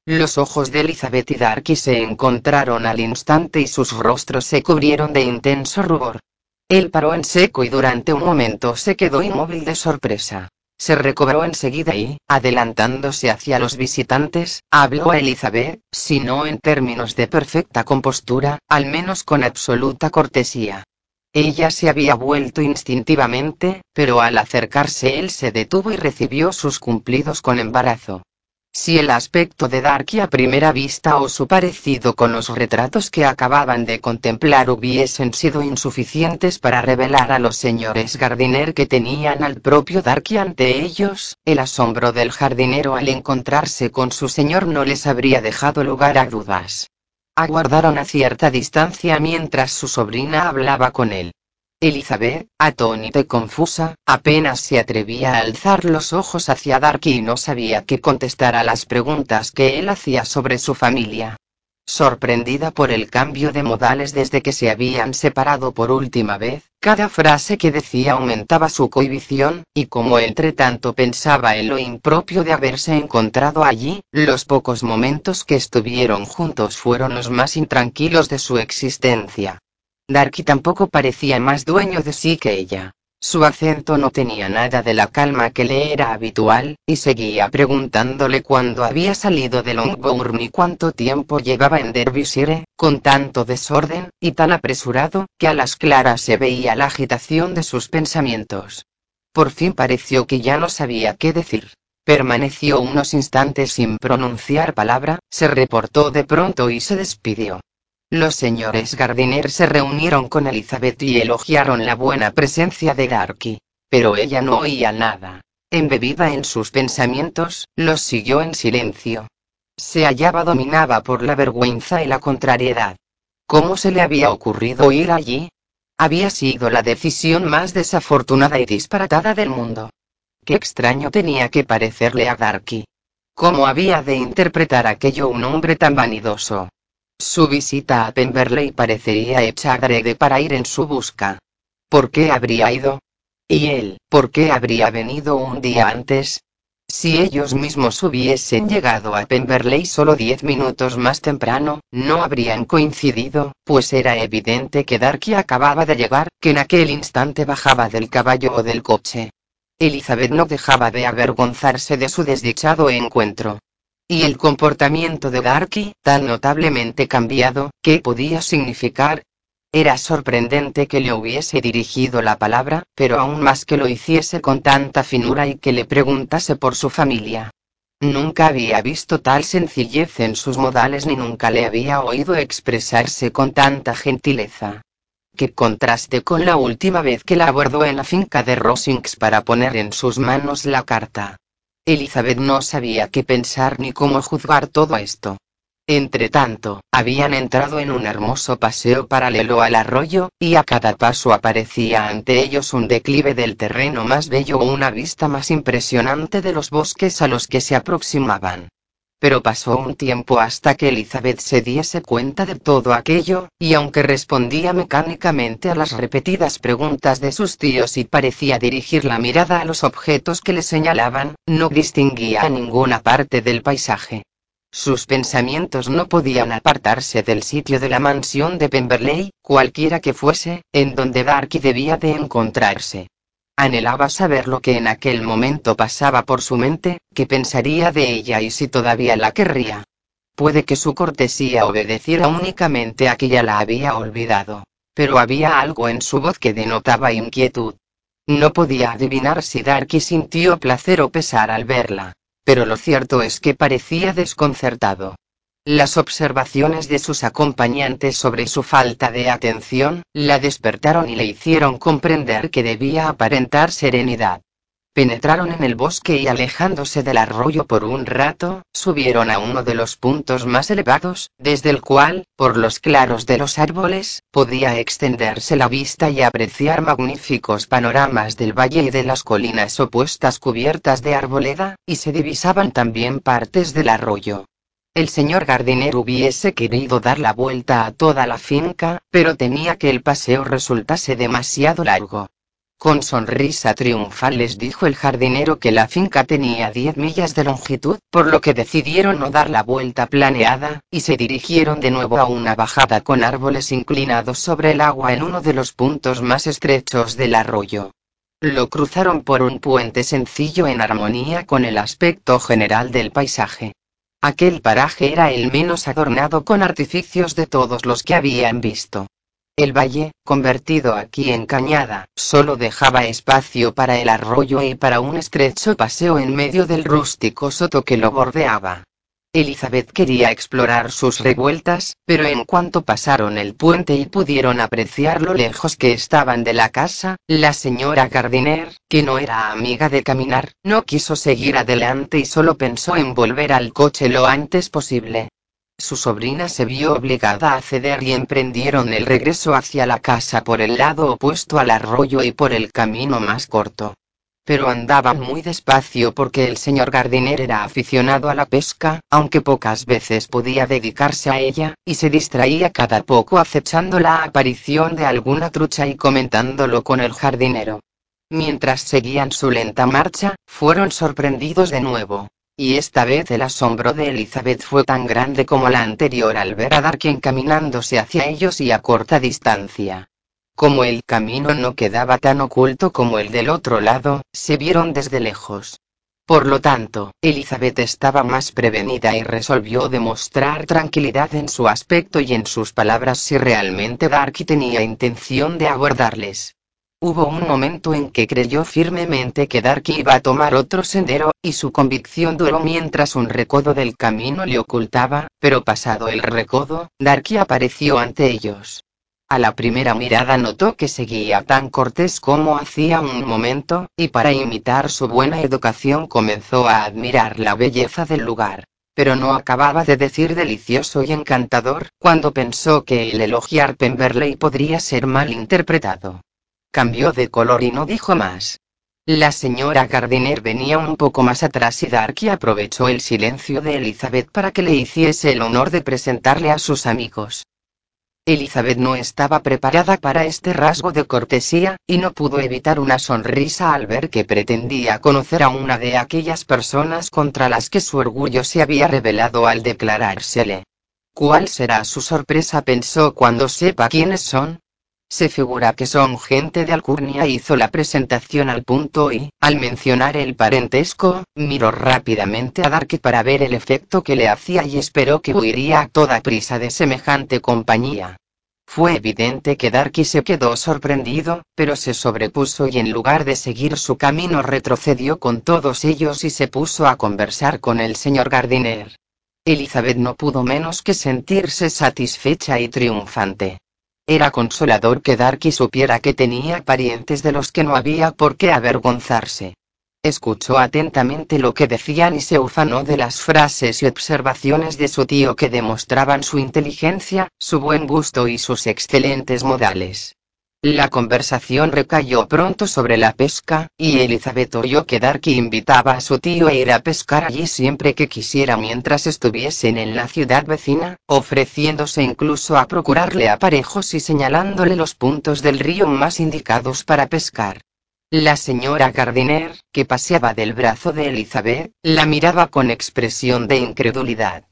Los ojos de Elizabeth y Darky se encontraron al instante y sus rostros se cubrieron de intenso rubor. Él paró en seco y durante un momento se quedó inmóvil de sorpresa. Se recobró enseguida y, adelantándose hacia los visitantes, habló a Elizabeth, si no en términos de perfecta compostura, al menos con absoluta cortesía. Ella se había vuelto instintivamente, pero al acercarse él se detuvo y recibió sus cumplidos con embarazo. Si el aspecto de Darky a primera vista o su parecido con los retratos que acababan de contemplar hubiesen sido insuficientes para revelar a los señores Gardiner que tenían al propio Darky ante ellos, el asombro del jardinero al encontrarse con su señor no les habría dejado lugar a dudas. Aguardaron a cierta distancia mientras su sobrina hablaba con él. Elizabeth, atónita y confusa, apenas se atrevía a alzar los ojos hacia Darky y no sabía qué contestar a las preguntas que él hacía sobre su familia. Sorprendida por el cambio de modales desde que se habían separado por última vez, cada frase que decía aumentaba su cohibición, y como entre tanto pensaba en lo impropio de haberse encontrado allí, los pocos momentos que estuvieron juntos fueron los más intranquilos de su existencia. Darky tampoco parecía más dueño de sí que ella. Su acento no tenía nada de la calma que le era habitual, y seguía preguntándole cuándo había salido de Longbourn y cuánto tiempo llevaba en Derbyshire, con tanto desorden, y tan apresurado, que a las claras se veía la agitación de sus pensamientos. Por fin pareció que ya no sabía qué decir. Permaneció unos instantes sin pronunciar palabra, se reportó de pronto y se despidió. Los señores Gardiner se reunieron con Elizabeth y elogiaron la buena presencia de Darky. Pero ella no oía nada. Embebida en sus pensamientos, los siguió en silencio. Se hallaba dominada por la vergüenza y la contrariedad. ¿Cómo se le había ocurrido ir allí? Había sido la decisión más desafortunada y disparatada del mundo. Qué extraño tenía que parecerle a Darky. ¿Cómo había de interpretar aquello un hombre tan vanidoso? Su visita a Pemberley parecería hecha adrede para ir en su busca. ¿Por qué habría ido? ¿Y él, por qué habría venido un día antes? Si ellos mismos hubiesen llegado a Pemberley solo diez minutos más temprano, no habrían coincidido, pues era evidente que Darky acababa de llegar, que en aquel instante bajaba del caballo o del coche. Elizabeth no dejaba de avergonzarse de su desdichado encuentro. Y el comportamiento de Darky, tan notablemente cambiado, ¿qué podía significar? Era sorprendente que le hubiese dirigido la palabra, pero aún más que lo hiciese con tanta finura y que le preguntase por su familia. Nunca había visto tal sencillez en sus modales ni nunca le había oído expresarse con tanta gentileza. Qué contraste con la última vez que la abordó en la finca de Rosings para poner en sus manos la carta. Elizabeth no sabía qué pensar ni cómo juzgar todo esto. Entretanto, habían entrado en un hermoso paseo paralelo al arroyo, y a cada paso aparecía ante ellos un declive del terreno más bello o una vista más impresionante de los bosques a los que se aproximaban. Pero pasó un tiempo hasta que Elizabeth se diese cuenta de todo aquello, y aunque respondía mecánicamente a las repetidas preguntas de sus tíos y parecía dirigir la mirada a los objetos que le señalaban, no distinguía a ninguna parte del paisaje. Sus pensamientos no podían apartarse del sitio de la mansión de Pemberley, cualquiera que fuese, en donde Darky debía de encontrarse. Anhelaba saber lo que en aquel momento pasaba por su mente, qué pensaría de ella y si todavía la querría. Puede que su cortesía obedeciera únicamente a que ya la había olvidado. Pero había algo en su voz que denotaba inquietud. No podía adivinar si Darky sintió placer o pesar al verla. Pero lo cierto es que parecía desconcertado. Las observaciones de sus acompañantes sobre su falta de atención, la despertaron y le hicieron comprender que debía aparentar serenidad. Penetraron en el bosque y alejándose del arroyo por un rato, subieron a uno de los puntos más elevados, desde el cual, por los claros de los árboles, podía extenderse la vista y apreciar magníficos panoramas del valle y de las colinas opuestas cubiertas de arboleda, y se divisaban también partes del arroyo. El señor Gardiner hubiese querido dar la vuelta a toda la finca, pero temía que el paseo resultase demasiado largo. Con sonrisa triunfal les dijo el jardinero que la finca tenía diez millas de longitud, por lo que decidieron no dar la vuelta planeada, y se dirigieron de nuevo a una bajada con árboles inclinados sobre el agua en uno de los puntos más estrechos del arroyo. Lo cruzaron por un puente sencillo en armonía con el aspecto general del paisaje. Aquel paraje era el menos adornado con artificios de todos los que habían visto. El valle, convertido aquí en cañada, solo dejaba espacio para el arroyo y para un estrecho paseo en medio del rústico soto que lo bordeaba. Elizabeth quería explorar sus revueltas, pero en cuanto pasaron el puente y pudieron apreciar lo lejos que estaban de la casa, la señora Gardiner, que no era amiga de caminar, no quiso seguir adelante y solo pensó en volver al coche lo antes posible. Su sobrina se vio obligada a ceder y emprendieron el regreso hacia la casa por el lado opuesto al arroyo y por el camino más corto pero andaban muy despacio porque el señor Gardiner era aficionado a la pesca, aunque pocas veces podía dedicarse a ella, y se distraía cada poco acechando la aparición de alguna trucha y comentándolo con el jardinero. Mientras seguían su lenta marcha, fueron sorprendidos de nuevo. Y esta vez el asombro de Elizabeth fue tan grande como la anterior al ver a Dark encaminándose hacia ellos y a corta distancia. Como el camino no quedaba tan oculto como el del otro lado, se vieron desde lejos. Por lo tanto, Elizabeth estaba más prevenida y resolvió demostrar tranquilidad en su aspecto y en sus palabras si realmente Darky tenía intención de abordarles. Hubo un momento en que creyó firmemente que Darky iba a tomar otro sendero, y su convicción duró mientras un recodo del camino le ocultaba, pero pasado el recodo, Darky apareció ante ellos. A la primera mirada notó que seguía tan cortés como hacía un momento, y para imitar su buena educación comenzó a admirar la belleza del lugar. Pero no acababa de decir delicioso y encantador, cuando pensó que el elogiar Pemberley podría ser mal interpretado. Cambió de color y no dijo más. La señora Gardiner venía un poco más atrás y Darky aprovechó el silencio de Elizabeth para que le hiciese el honor de presentarle a sus amigos. Elizabeth no estaba preparada para este rasgo de cortesía, y no pudo evitar una sonrisa al ver que pretendía conocer a una de aquellas personas contra las que su orgullo se había revelado al declarársele. ¿Cuál será su sorpresa? pensó cuando sepa quiénes son, se figura que son gente de Alcurnia. Hizo la presentación al punto y, al mencionar el parentesco, miró rápidamente a Darky para ver el efecto que le hacía y esperó que huiría a toda prisa de semejante compañía. Fue evidente que Darky se quedó sorprendido, pero se sobrepuso y en lugar de seguir su camino retrocedió con todos ellos y se puso a conversar con el señor Gardiner. Elizabeth no pudo menos que sentirse satisfecha y triunfante. Era consolador que Darky supiera que tenía parientes de los que no había por qué avergonzarse. Escuchó atentamente lo que decían y se ufanó de las frases y observaciones de su tío que demostraban su inteligencia, su buen gusto y sus excelentes modales. La conversación recayó pronto sobre la pesca, y Elizabeth oyó que Darky invitaba a su tío a ir a pescar allí siempre que quisiera mientras estuviesen en la ciudad vecina, ofreciéndose incluso a procurarle aparejos y señalándole los puntos del río más indicados para pescar. La señora Gardiner, que paseaba del brazo de Elizabeth, la miraba con expresión de incredulidad.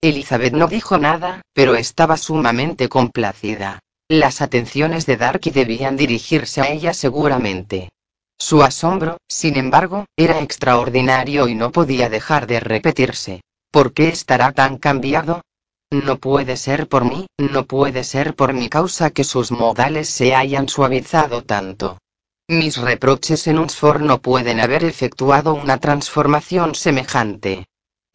Elizabeth no dijo nada, pero estaba sumamente complacida. Las atenciones de Darky debían dirigirse a ella seguramente. Su asombro, sin embargo, era extraordinario y no podía dejar de repetirse. ¿Por qué estará tan cambiado? No puede ser por mí, no puede ser por mi causa que sus modales se hayan suavizado tanto. Mis reproches en Unsford no pueden haber efectuado una transformación semejante.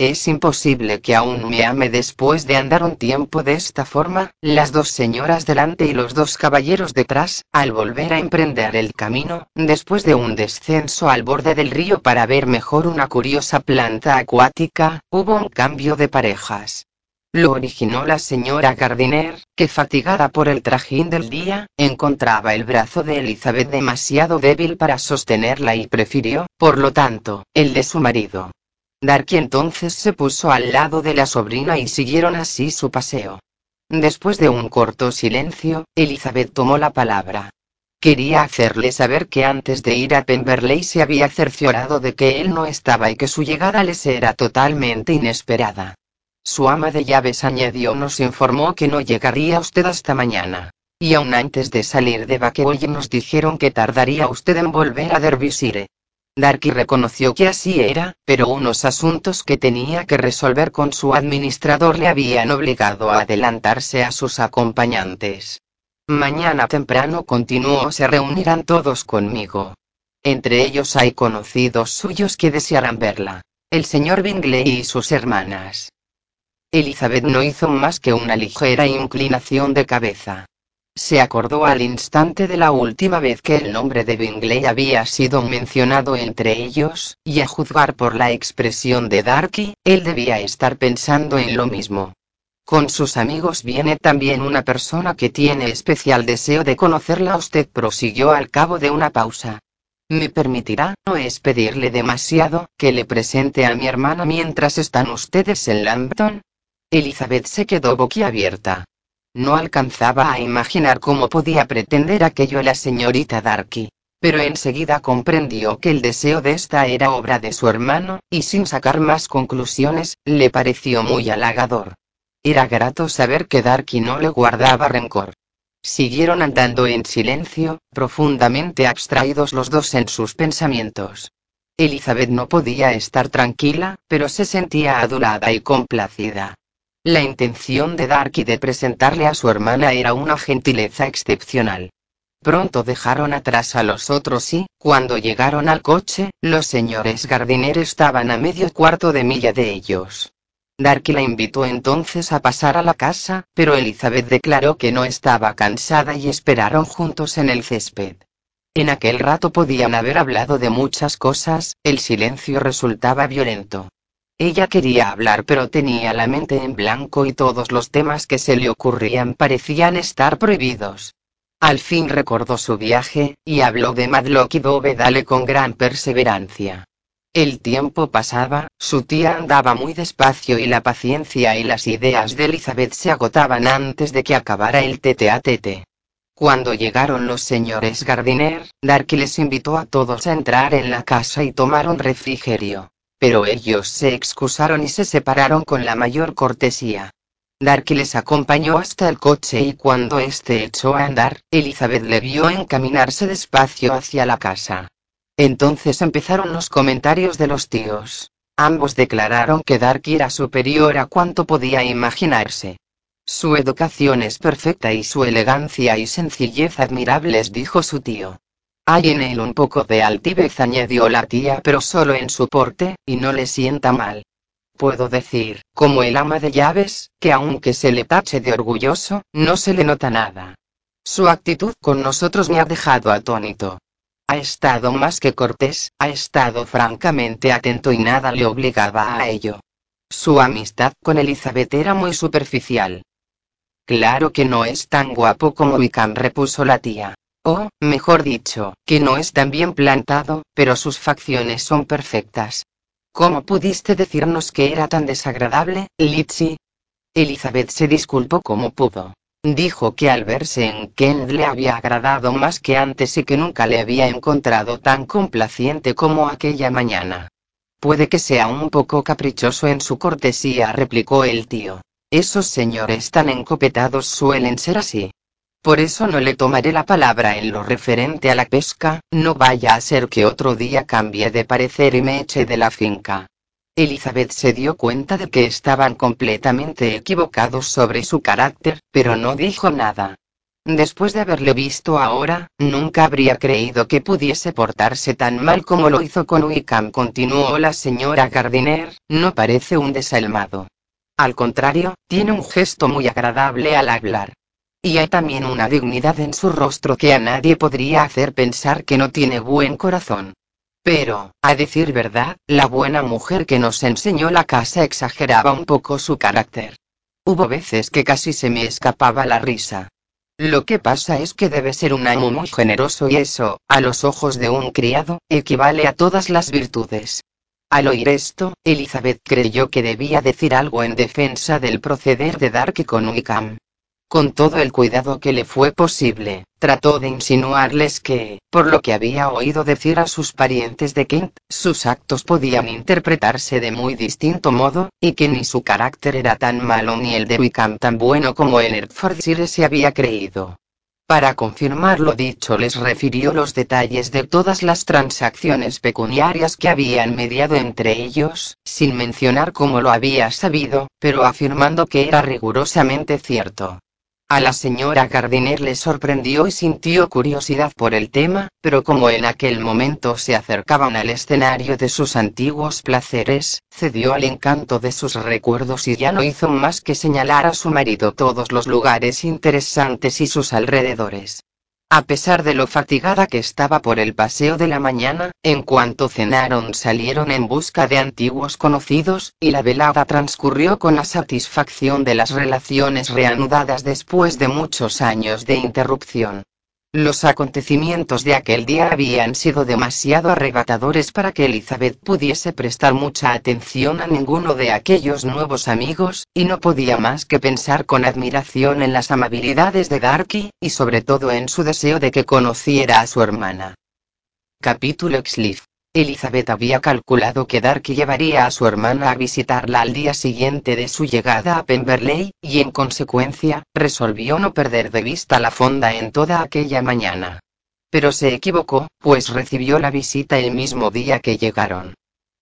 Es imposible que aún me ame después de andar un tiempo de esta forma, las dos señoras delante y los dos caballeros detrás, al volver a emprender el camino, después de un descenso al borde del río para ver mejor una curiosa planta acuática, hubo un cambio de parejas. Lo originó la señora Gardiner, que fatigada por el trajín del día, encontraba el brazo de Elizabeth demasiado débil para sostenerla y prefirió, por lo tanto, el de su marido. Darky entonces se puso al lado de la sobrina y siguieron así su paseo. Después de un corto silencio, Elizabeth tomó la palabra. Quería hacerle saber que antes de ir a Pemberley se había cerciorado de que él no estaba y que su llegada les era totalmente inesperada. Su ama de llaves añadió nos informó que no llegaría usted hasta mañana. Y aún antes de salir de Bakeoye nos dijeron que tardaría usted en volver a Derbyshire. Darky reconoció que así era, pero unos asuntos que tenía que resolver con su administrador le habían obligado a adelantarse a sus acompañantes. Mañana temprano continuó se reunirán todos conmigo. Entre ellos hay conocidos suyos que desearán verla. El señor Bingley y sus hermanas. Elizabeth no hizo más que una ligera inclinación de cabeza. Se acordó al instante de la última vez que el nombre de Bingley había sido mencionado entre ellos, y a juzgar por la expresión de Darky, él debía estar pensando en lo mismo. Con sus amigos viene también una persona que tiene especial deseo de conocerla. Usted prosiguió al cabo de una pausa. Me permitirá, no es pedirle demasiado, que le presente a mi hermana mientras están ustedes en Lambton. Elizabeth se quedó boquiabierta. No alcanzaba a imaginar cómo podía pretender aquello la señorita Darky. Pero enseguida comprendió que el deseo de esta era obra de su hermano, y sin sacar más conclusiones, le pareció muy halagador. Era grato saber que Darky no le guardaba rencor. Siguieron andando en silencio, profundamente abstraídos los dos en sus pensamientos. Elizabeth no podía estar tranquila, pero se sentía adulada y complacida. La intención de Darky de presentarle a su hermana era una gentileza excepcional. Pronto dejaron atrás a los otros y, cuando llegaron al coche, los señores Gardiner estaban a medio cuarto de milla de ellos. Darky la invitó entonces a pasar a la casa, pero Elizabeth declaró que no estaba cansada y esperaron juntos en el césped. En aquel rato podían haber hablado de muchas cosas, el silencio resultaba violento. Ella quería hablar pero tenía la mente en blanco y todos los temas que se le ocurrían parecían estar prohibidos. Al fin recordó su viaje, y habló de Madlock y Dovedale con gran perseverancia. El tiempo pasaba, su tía andaba muy despacio y la paciencia y las ideas de Elizabeth se agotaban antes de que acabara el tete a tete. Cuando llegaron los señores Gardiner, Darky les invitó a todos a entrar en la casa y tomaron refrigerio. Pero ellos se excusaron y se separaron con la mayor cortesía. Darky les acompañó hasta el coche y cuando éste echó a andar, Elizabeth le vio encaminarse despacio hacia la casa. Entonces empezaron los comentarios de los tíos. Ambos declararon que Darky era superior a cuanto podía imaginarse. Su educación es perfecta y su elegancia y sencillez admirables, dijo su tío. Hay en él un poco de altivez, añadió la tía, pero solo en su porte, y no le sienta mal. Puedo decir, como el ama de llaves, que aunque se le tache de orgulloso, no se le nota nada. Su actitud con nosotros me ha dejado atónito. Ha estado más que cortés, ha estado francamente atento y nada le obligaba a ello. Su amistad con Elizabeth era muy superficial. Claro que no es tan guapo como Wickham, repuso la tía. O, mejor dicho, que no es tan bien plantado, pero sus facciones son perfectas. ¿Cómo pudiste decirnos que era tan desagradable, Litsi? Elizabeth se disculpó como pudo. Dijo que al verse en Kent le había agradado más que antes y que nunca le había encontrado tan complaciente como aquella mañana. Puede que sea un poco caprichoso en su cortesía, replicó el tío. Esos señores tan encopetados suelen ser así. Por eso no le tomaré la palabra en lo referente a la pesca, no vaya a ser que otro día cambie de parecer y me eche de la finca. Elizabeth se dio cuenta de que estaban completamente equivocados sobre su carácter, pero no dijo nada. Después de haberle visto ahora, nunca habría creído que pudiese portarse tan mal como lo hizo con Wickham, continuó la señora Gardiner, no parece un desalmado. Al contrario, tiene un gesto muy agradable al hablar. Y hay también una dignidad en su rostro que a nadie podría hacer pensar que no tiene buen corazón. Pero, a decir verdad, la buena mujer que nos enseñó la casa exageraba un poco su carácter. Hubo veces que casi se me escapaba la risa. Lo que pasa es que debe ser un amo muy generoso y eso, a los ojos de un criado, equivale a todas las virtudes. Al oír esto, Elizabeth creyó que debía decir algo en defensa del proceder de Dark con Wickham. Con todo el cuidado que le fue posible, trató de insinuarles que, por lo que había oído decir a sus parientes de Kent, sus actos podían interpretarse de muy distinto modo, y que ni su carácter era tan malo ni el de Wickham tan bueno como en Hertfordshire se había creído. Para confirmar lo dicho les refirió los detalles de todas las transacciones pecuniarias que habían mediado entre ellos, sin mencionar cómo lo había sabido, pero afirmando que era rigurosamente cierto. A la señora Gardiner le sorprendió y sintió curiosidad por el tema, pero como en aquel momento se acercaban al escenario de sus antiguos placeres, cedió al encanto de sus recuerdos y ya no hizo más que señalar a su marido todos los lugares interesantes y sus alrededores. A pesar de lo fatigada que estaba por el paseo de la mañana, en cuanto cenaron salieron en busca de antiguos conocidos, y la velada transcurrió con la satisfacción de las relaciones reanudadas después de muchos años de interrupción. Los acontecimientos de aquel día habían sido demasiado arrebatadores para que Elizabeth pudiese prestar mucha atención a ninguno de aquellos nuevos amigos, y no podía más que pensar con admiración en las amabilidades de Darky, y sobre todo en su deseo de que conociera a su hermana. Capítulo Xlif Elizabeth había calculado que Darky llevaría a su hermana a visitarla al día siguiente de su llegada a Pemberley, y en consecuencia, resolvió no perder de vista la fonda en toda aquella mañana. Pero se equivocó, pues recibió la visita el mismo día que llegaron.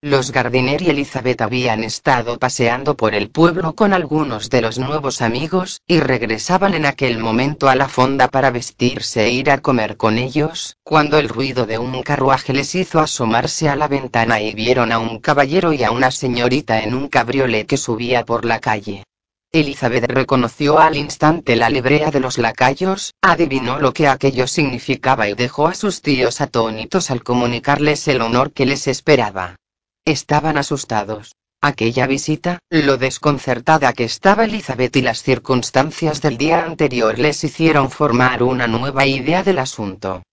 Los Gardiner y Elizabeth habían estado paseando por el pueblo con algunos de los nuevos amigos, y regresaban en aquel momento a la fonda para vestirse e ir a comer con ellos, cuando el ruido de un carruaje les hizo asomarse a la ventana y vieron a un caballero y a una señorita en un cabriolet que subía por la calle. Elizabeth reconoció al instante la librea de los lacayos, adivinó lo que aquello significaba y dejó a sus tíos atónitos al comunicarles el honor que les esperaba. Estaban asustados. Aquella visita, lo desconcertada que estaba Elizabeth y las circunstancias del día anterior les hicieron formar una nueva idea del asunto.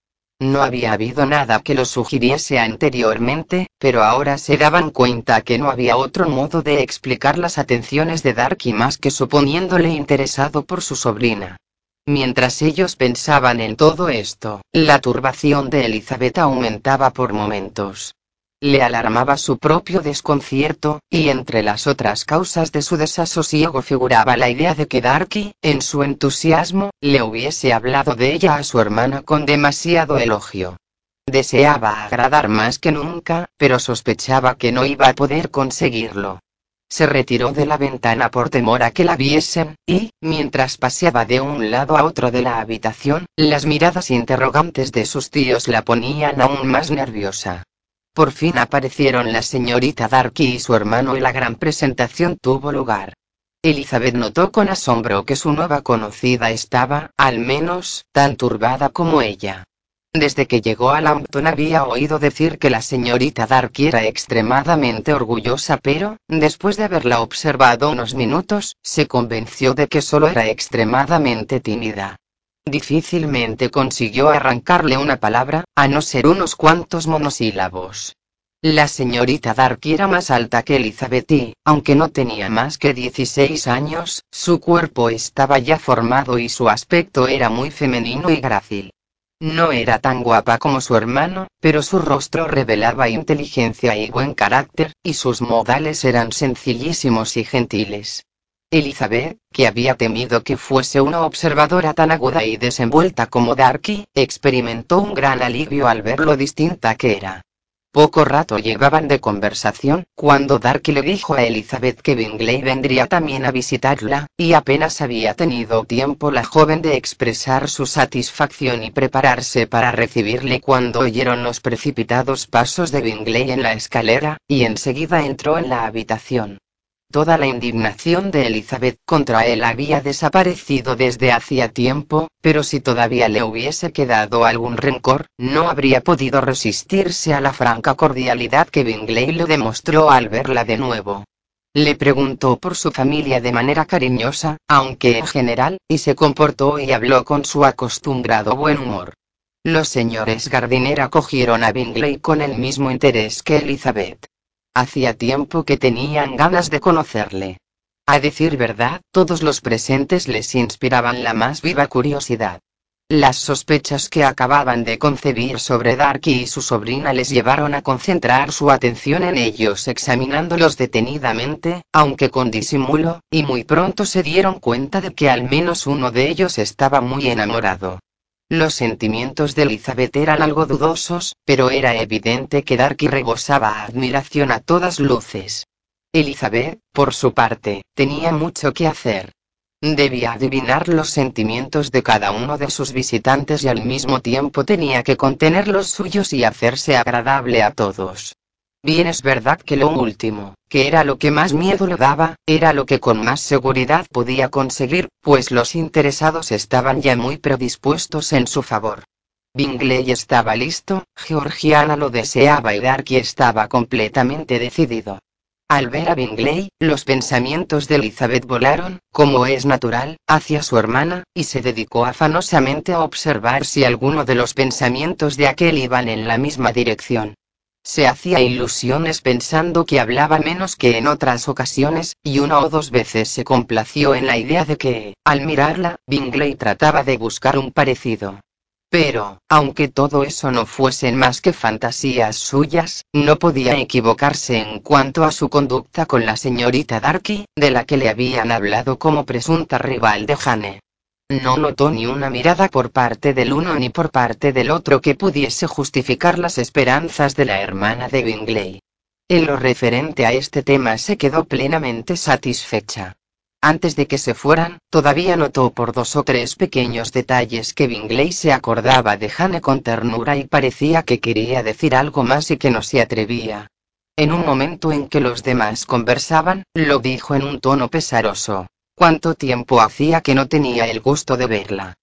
No había habido nada que lo sugiriese anteriormente, pero ahora se daban cuenta que no había otro modo de explicar las atenciones de Darky más que suponiéndole interesado por su sobrina. Mientras ellos pensaban en todo esto, la turbación de Elizabeth aumentaba por momentos. Le alarmaba su propio desconcierto, y entre las otras causas de su desasosiego figuraba la idea de que Darky, en su entusiasmo, le hubiese hablado de ella a su hermana con demasiado elogio. Deseaba agradar más que nunca, pero sospechaba que no iba a poder conseguirlo. Se retiró de la ventana por temor a que la viesen, y, mientras paseaba de un lado a otro de la habitación, las miradas interrogantes de sus tíos la ponían aún más nerviosa. Por fin aparecieron la señorita Darky y su hermano y la gran presentación tuvo lugar. Elizabeth notó con asombro que su nueva conocida estaba, al menos, tan turbada como ella. Desde que llegó a Lambton había oído decir que la señorita Darky era extremadamente orgullosa, pero, después de haberla observado unos minutos, se convenció de que solo era extremadamente tímida. Difícilmente consiguió arrancarle una palabra, a no ser unos cuantos monosílabos. La señorita Darky era más alta que Elizabeth y, aunque no tenía más que 16 años, su cuerpo estaba ya formado y su aspecto era muy femenino y grácil. No era tan guapa como su hermano, pero su rostro revelaba inteligencia y buen carácter, y sus modales eran sencillísimos y gentiles. Elizabeth, que había temido que fuese una observadora tan aguda y desenvuelta como Darky, experimentó un gran alivio al ver lo distinta que era. Poco rato llevaban de conversación, cuando Darky le dijo a Elizabeth que Bingley vendría también a visitarla, y apenas había tenido tiempo la joven de expresar su satisfacción y prepararse para recibirle cuando oyeron los precipitados pasos de Bingley en la escalera, y enseguida entró en la habitación. Toda la indignación de Elizabeth contra él había desaparecido desde hacía tiempo, pero si todavía le hubiese quedado algún rencor, no habría podido resistirse a la franca cordialidad que Bingley le demostró al verla de nuevo. Le preguntó por su familia de manera cariñosa, aunque en general, y se comportó y habló con su acostumbrado buen humor. Los señores Gardiner acogieron a Bingley con el mismo interés que Elizabeth. Hacía tiempo que tenían ganas de conocerle. A decir verdad, todos los presentes les inspiraban la más viva curiosidad. Las sospechas que acababan de concebir sobre Darky y su sobrina les llevaron a concentrar su atención en ellos examinándolos detenidamente, aunque con disimulo, y muy pronto se dieron cuenta de que al menos uno de ellos estaba muy enamorado. Los sentimientos de Elizabeth eran algo dudosos, pero era evidente que Darky rebosaba admiración a todas luces. Elizabeth, por su parte, tenía mucho que hacer. Debía adivinar los sentimientos de cada uno de sus visitantes y al mismo tiempo tenía que contener los suyos y hacerse agradable a todos. Bien es verdad que lo último, que era lo que más miedo le daba, era lo que con más seguridad podía conseguir, pues los interesados estaban ya muy predispuestos en su favor. Bingley estaba listo, Georgiana lo deseaba y Darky estaba completamente decidido. Al ver a Bingley, los pensamientos de Elizabeth volaron, como es natural, hacia su hermana, y se dedicó afanosamente a observar si alguno de los pensamientos de aquel iban en la misma dirección. Se hacía ilusiones pensando que hablaba menos que en otras ocasiones, y una o dos veces se complació en la idea de que, al mirarla, Bingley trataba de buscar un parecido. Pero, aunque todo eso no fuesen más que fantasías suyas, no podía equivocarse en cuanto a su conducta con la señorita Darky, de la que le habían hablado como presunta rival de Jane. No notó ni una mirada por parte del uno ni por parte del otro que pudiese justificar las esperanzas de la hermana de Bingley. En lo referente a este tema se quedó plenamente satisfecha. Antes de que se fueran, todavía notó por dos o tres pequeños detalles que Bingley se acordaba de Jane con ternura y parecía que quería decir algo más y que no se atrevía. En un momento en que los demás conversaban, lo dijo en un tono pesaroso. ¿Cuánto tiempo hacía que no tenía el gusto de verla?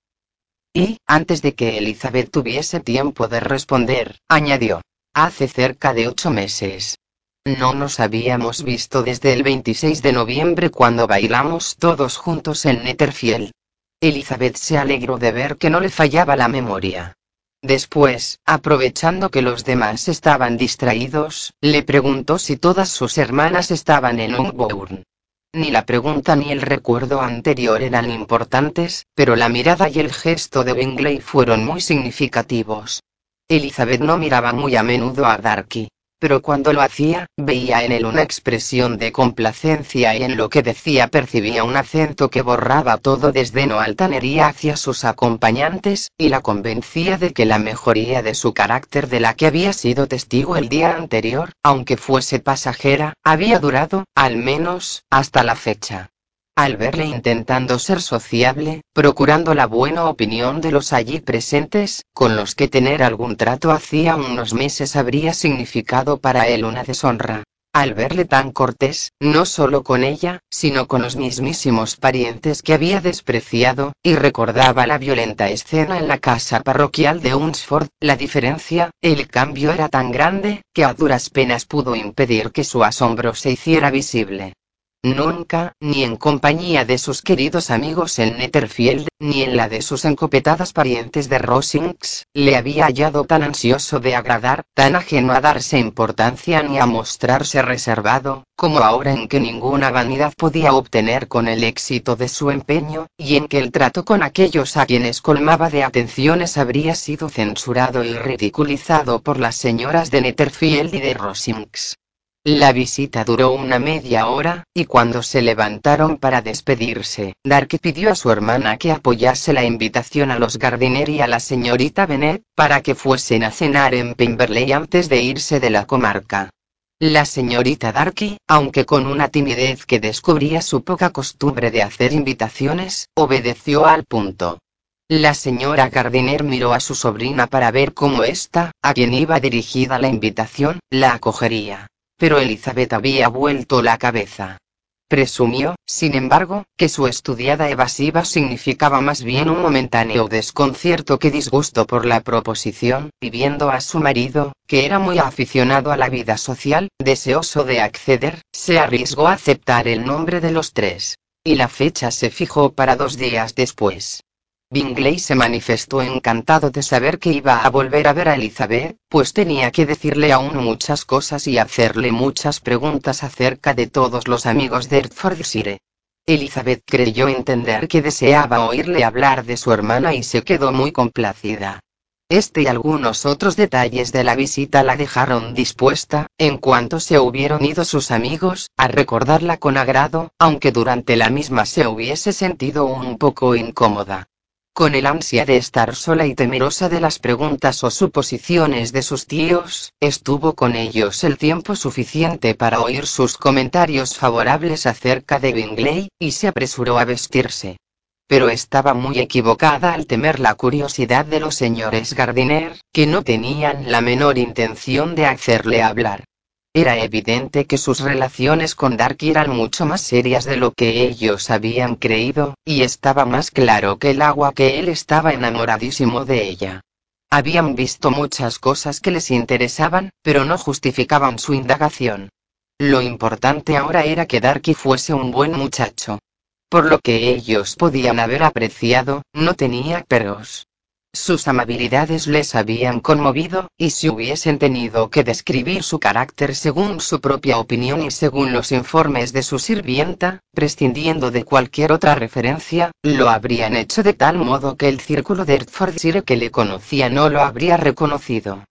Y, antes de que Elizabeth tuviese tiempo de responder, añadió. Hace cerca de ocho meses. No nos habíamos visto desde el 26 de noviembre cuando bailamos todos juntos en Netherfield. Elizabeth se alegró de ver que no le fallaba la memoria. Después, aprovechando que los demás estaban distraídos, le preguntó si todas sus hermanas estaban en Longbourn. Ni la pregunta ni el recuerdo anterior eran importantes, pero la mirada y el gesto de Bingley fueron muy significativos. Elizabeth no miraba muy a menudo a Darky pero cuando lo hacía, veía en él una expresión de complacencia y en lo que decía percibía un acento que borraba todo desdén o altanería hacia sus acompañantes, y la convencía de que la mejoría de su carácter de la que había sido testigo el día anterior, aunque fuese pasajera, había durado, al menos, hasta la fecha. Al verle intentando ser sociable, procurando la buena opinión de los allí presentes, con los que tener algún trato hacía unos meses habría significado para él una deshonra. Al verle tan cortés, no solo con ella, sino con los mismísimos parientes que había despreciado, y recordaba la violenta escena en la casa parroquial de Unsford, la diferencia, el cambio era tan grande, que a duras penas pudo impedir que su asombro se hiciera visible. Nunca, ni en compañía de sus queridos amigos en Netherfield, ni en la de sus encopetadas parientes de Rosings, le había hallado tan ansioso de agradar, tan ajeno a darse importancia ni a mostrarse reservado, como ahora en que ninguna vanidad podía obtener con el éxito de su empeño, y en que el trato con aquellos a quienes colmaba de atenciones habría sido censurado y ridiculizado por las señoras de Netherfield y de Rosings. La visita duró una media hora, y cuando se levantaron para despedirse, Darky pidió a su hermana que apoyase la invitación a los Gardiner y a la señorita Bennet, para que fuesen a cenar en Pemberley antes de irse de la comarca. La señorita Darky, aunque con una timidez que descubría su poca costumbre de hacer invitaciones, obedeció al punto. La señora Gardiner miró a su sobrina para ver cómo ésta, a quien iba dirigida la invitación, la acogería pero Elizabeth había vuelto la cabeza. Presumió, sin embargo, que su estudiada evasiva significaba más bien un momentáneo desconcierto que disgusto por la proposición, y viendo a su marido, que era muy aficionado a la vida social, deseoso de acceder, se arriesgó a aceptar el nombre de los tres. Y la fecha se fijó para dos días después. Bingley se manifestó encantado de saber que iba a volver a ver a Elizabeth, pues tenía que decirle aún muchas cosas y hacerle muchas preguntas acerca de todos los amigos de Hertfordshire. Elizabeth creyó entender que deseaba oírle hablar de su hermana y se quedó muy complacida. Este y algunos otros detalles de la visita la dejaron dispuesta, en cuanto se hubieron ido sus amigos, a recordarla con agrado, aunque durante la misma se hubiese sentido un poco incómoda. Con el ansia de estar sola y temerosa de las preguntas o suposiciones de sus tíos, estuvo con ellos el tiempo suficiente para oír sus comentarios favorables acerca de Bingley, y se apresuró a vestirse. Pero estaba muy equivocada al temer la curiosidad de los señores Gardiner, que no tenían la menor intención de hacerle hablar. Era evidente que sus relaciones con Darky eran mucho más serias de lo que ellos habían creído, y estaba más claro que el agua que él estaba enamoradísimo de ella. Habían visto muchas cosas que les interesaban, pero no justificaban su indagación. Lo importante ahora era que Darky fuese un buen muchacho. Por lo que ellos podían haber apreciado, no tenía peros. Sus amabilidades les habían conmovido, y si hubiesen tenido que describir su carácter según su propia opinión y según los informes de su sirvienta, prescindiendo de cualquier otra referencia, lo habrían hecho de tal modo que el círculo de Hertfordshire que le conocía no lo habría reconocido.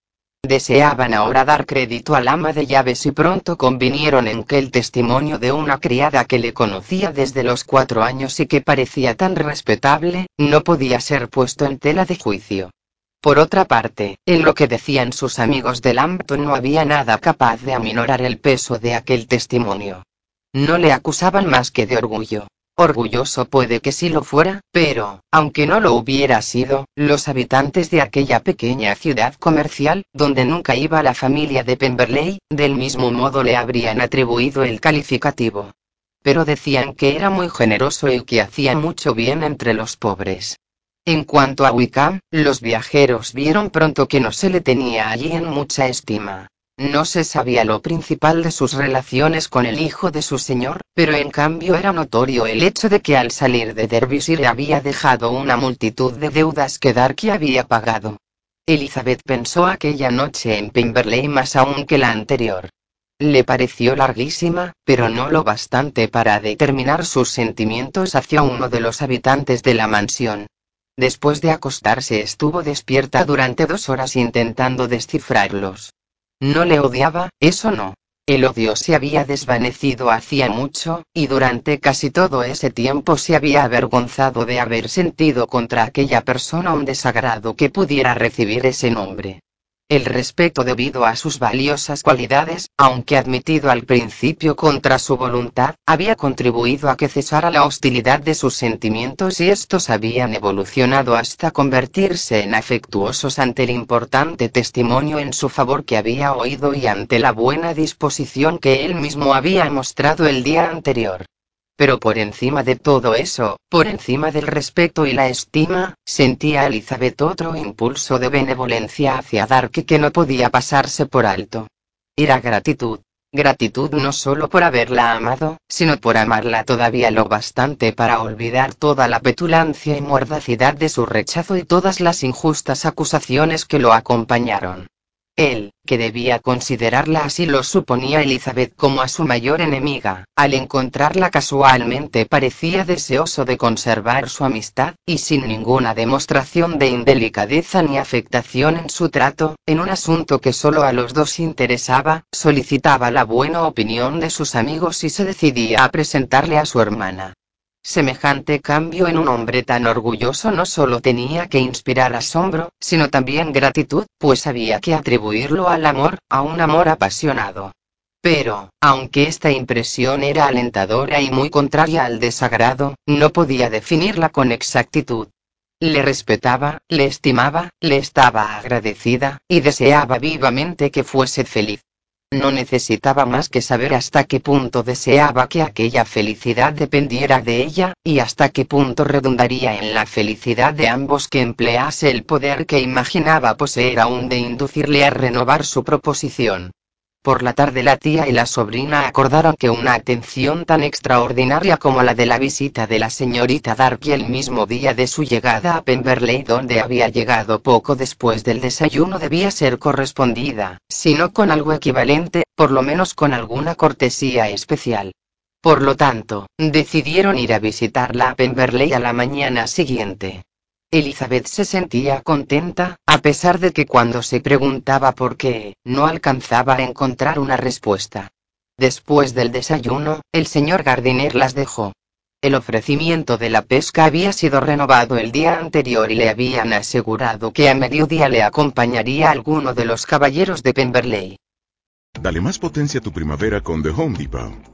Deseaban ahora dar crédito al ama de llaves y pronto convinieron en que el testimonio de una criada que le conocía desde los cuatro años y que parecía tan respetable, no podía ser puesto en tela de juicio. Por otra parte, en lo que decían sus amigos de Lambton no había nada capaz de aminorar el peso de aquel testimonio. No le acusaban más que de orgullo. Orgulloso puede que sí lo fuera, pero, aunque no lo hubiera sido, los habitantes de aquella pequeña ciudad comercial, donde nunca iba la familia de Pemberley, del mismo modo le habrían atribuido el calificativo. Pero decían que era muy generoso y que hacía mucho bien entre los pobres. En cuanto a Wickham, los viajeros vieron pronto que no se le tenía allí en mucha estima. No se sabía lo principal de sus relaciones con el hijo de su señor, pero en cambio era notorio el hecho de que al salir de Derbyshire había dejado una multitud de deudas que Darky había pagado. Elizabeth pensó aquella noche en Pemberley más aún que la anterior. Le pareció larguísima, pero no lo bastante para determinar sus sentimientos hacia uno de los habitantes de la mansión. Después de acostarse estuvo despierta durante dos horas intentando descifrarlos. No le odiaba, eso no. El odio se había desvanecido hacía mucho, y durante casi todo ese tiempo se había avergonzado de haber sentido contra aquella persona un desagrado que pudiera recibir ese nombre. El respeto debido a sus valiosas cualidades, aunque admitido al principio contra su voluntad, había contribuido a que cesara la hostilidad de sus sentimientos y estos habían evolucionado hasta convertirse en afectuosos ante el importante testimonio en su favor que había oído y ante la buena disposición que él mismo había mostrado el día anterior. Pero por encima de todo eso, por encima del respeto y la estima, sentía Elizabeth otro impulso de benevolencia hacia Dark que no podía pasarse por alto. Era gratitud. Gratitud no solo por haberla amado, sino por amarla todavía lo bastante para olvidar toda la petulancia y mordacidad de su rechazo y todas las injustas acusaciones que lo acompañaron. Él, que debía considerarla así lo suponía Elizabeth como a su mayor enemiga, al encontrarla casualmente parecía deseoso de conservar su amistad, y sin ninguna demostración de indelicadeza ni afectación en su trato, en un asunto que solo a los dos interesaba, solicitaba la buena opinión de sus amigos y se decidía a presentarle a su hermana. Semejante cambio en un hombre tan orgulloso no solo tenía que inspirar asombro, sino también gratitud, pues había que atribuirlo al amor, a un amor apasionado. Pero, aunque esta impresión era alentadora y muy contraria al desagrado, no podía definirla con exactitud. Le respetaba, le estimaba, le estaba agradecida, y deseaba vivamente que fuese feliz. No necesitaba más que saber hasta qué punto deseaba que aquella felicidad dependiera de ella, y hasta qué punto redundaría en la felicidad de ambos que emplease el poder que imaginaba poseer aún de inducirle a renovar su proposición. Por la tarde la tía y la sobrina acordaron que una atención tan extraordinaria como la de la visita de la señorita Darky el mismo día de su llegada a Pemberley donde había llegado poco después del desayuno debía ser correspondida, si no con algo equivalente, por lo menos con alguna cortesía especial. Por lo tanto, decidieron ir a visitarla a Pemberley a la mañana siguiente. Elizabeth se sentía contenta, a pesar de que cuando se preguntaba por qué, no alcanzaba a encontrar una respuesta. Después del desayuno, el señor Gardiner las dejó. El ofrecimiento de la pesca había sido renovado el día anterior y le habían asegurado que a mediodía le acompañaría alguno de los caballeros de Pemberley. Dale más potencia a tu primavera con The Home Depot.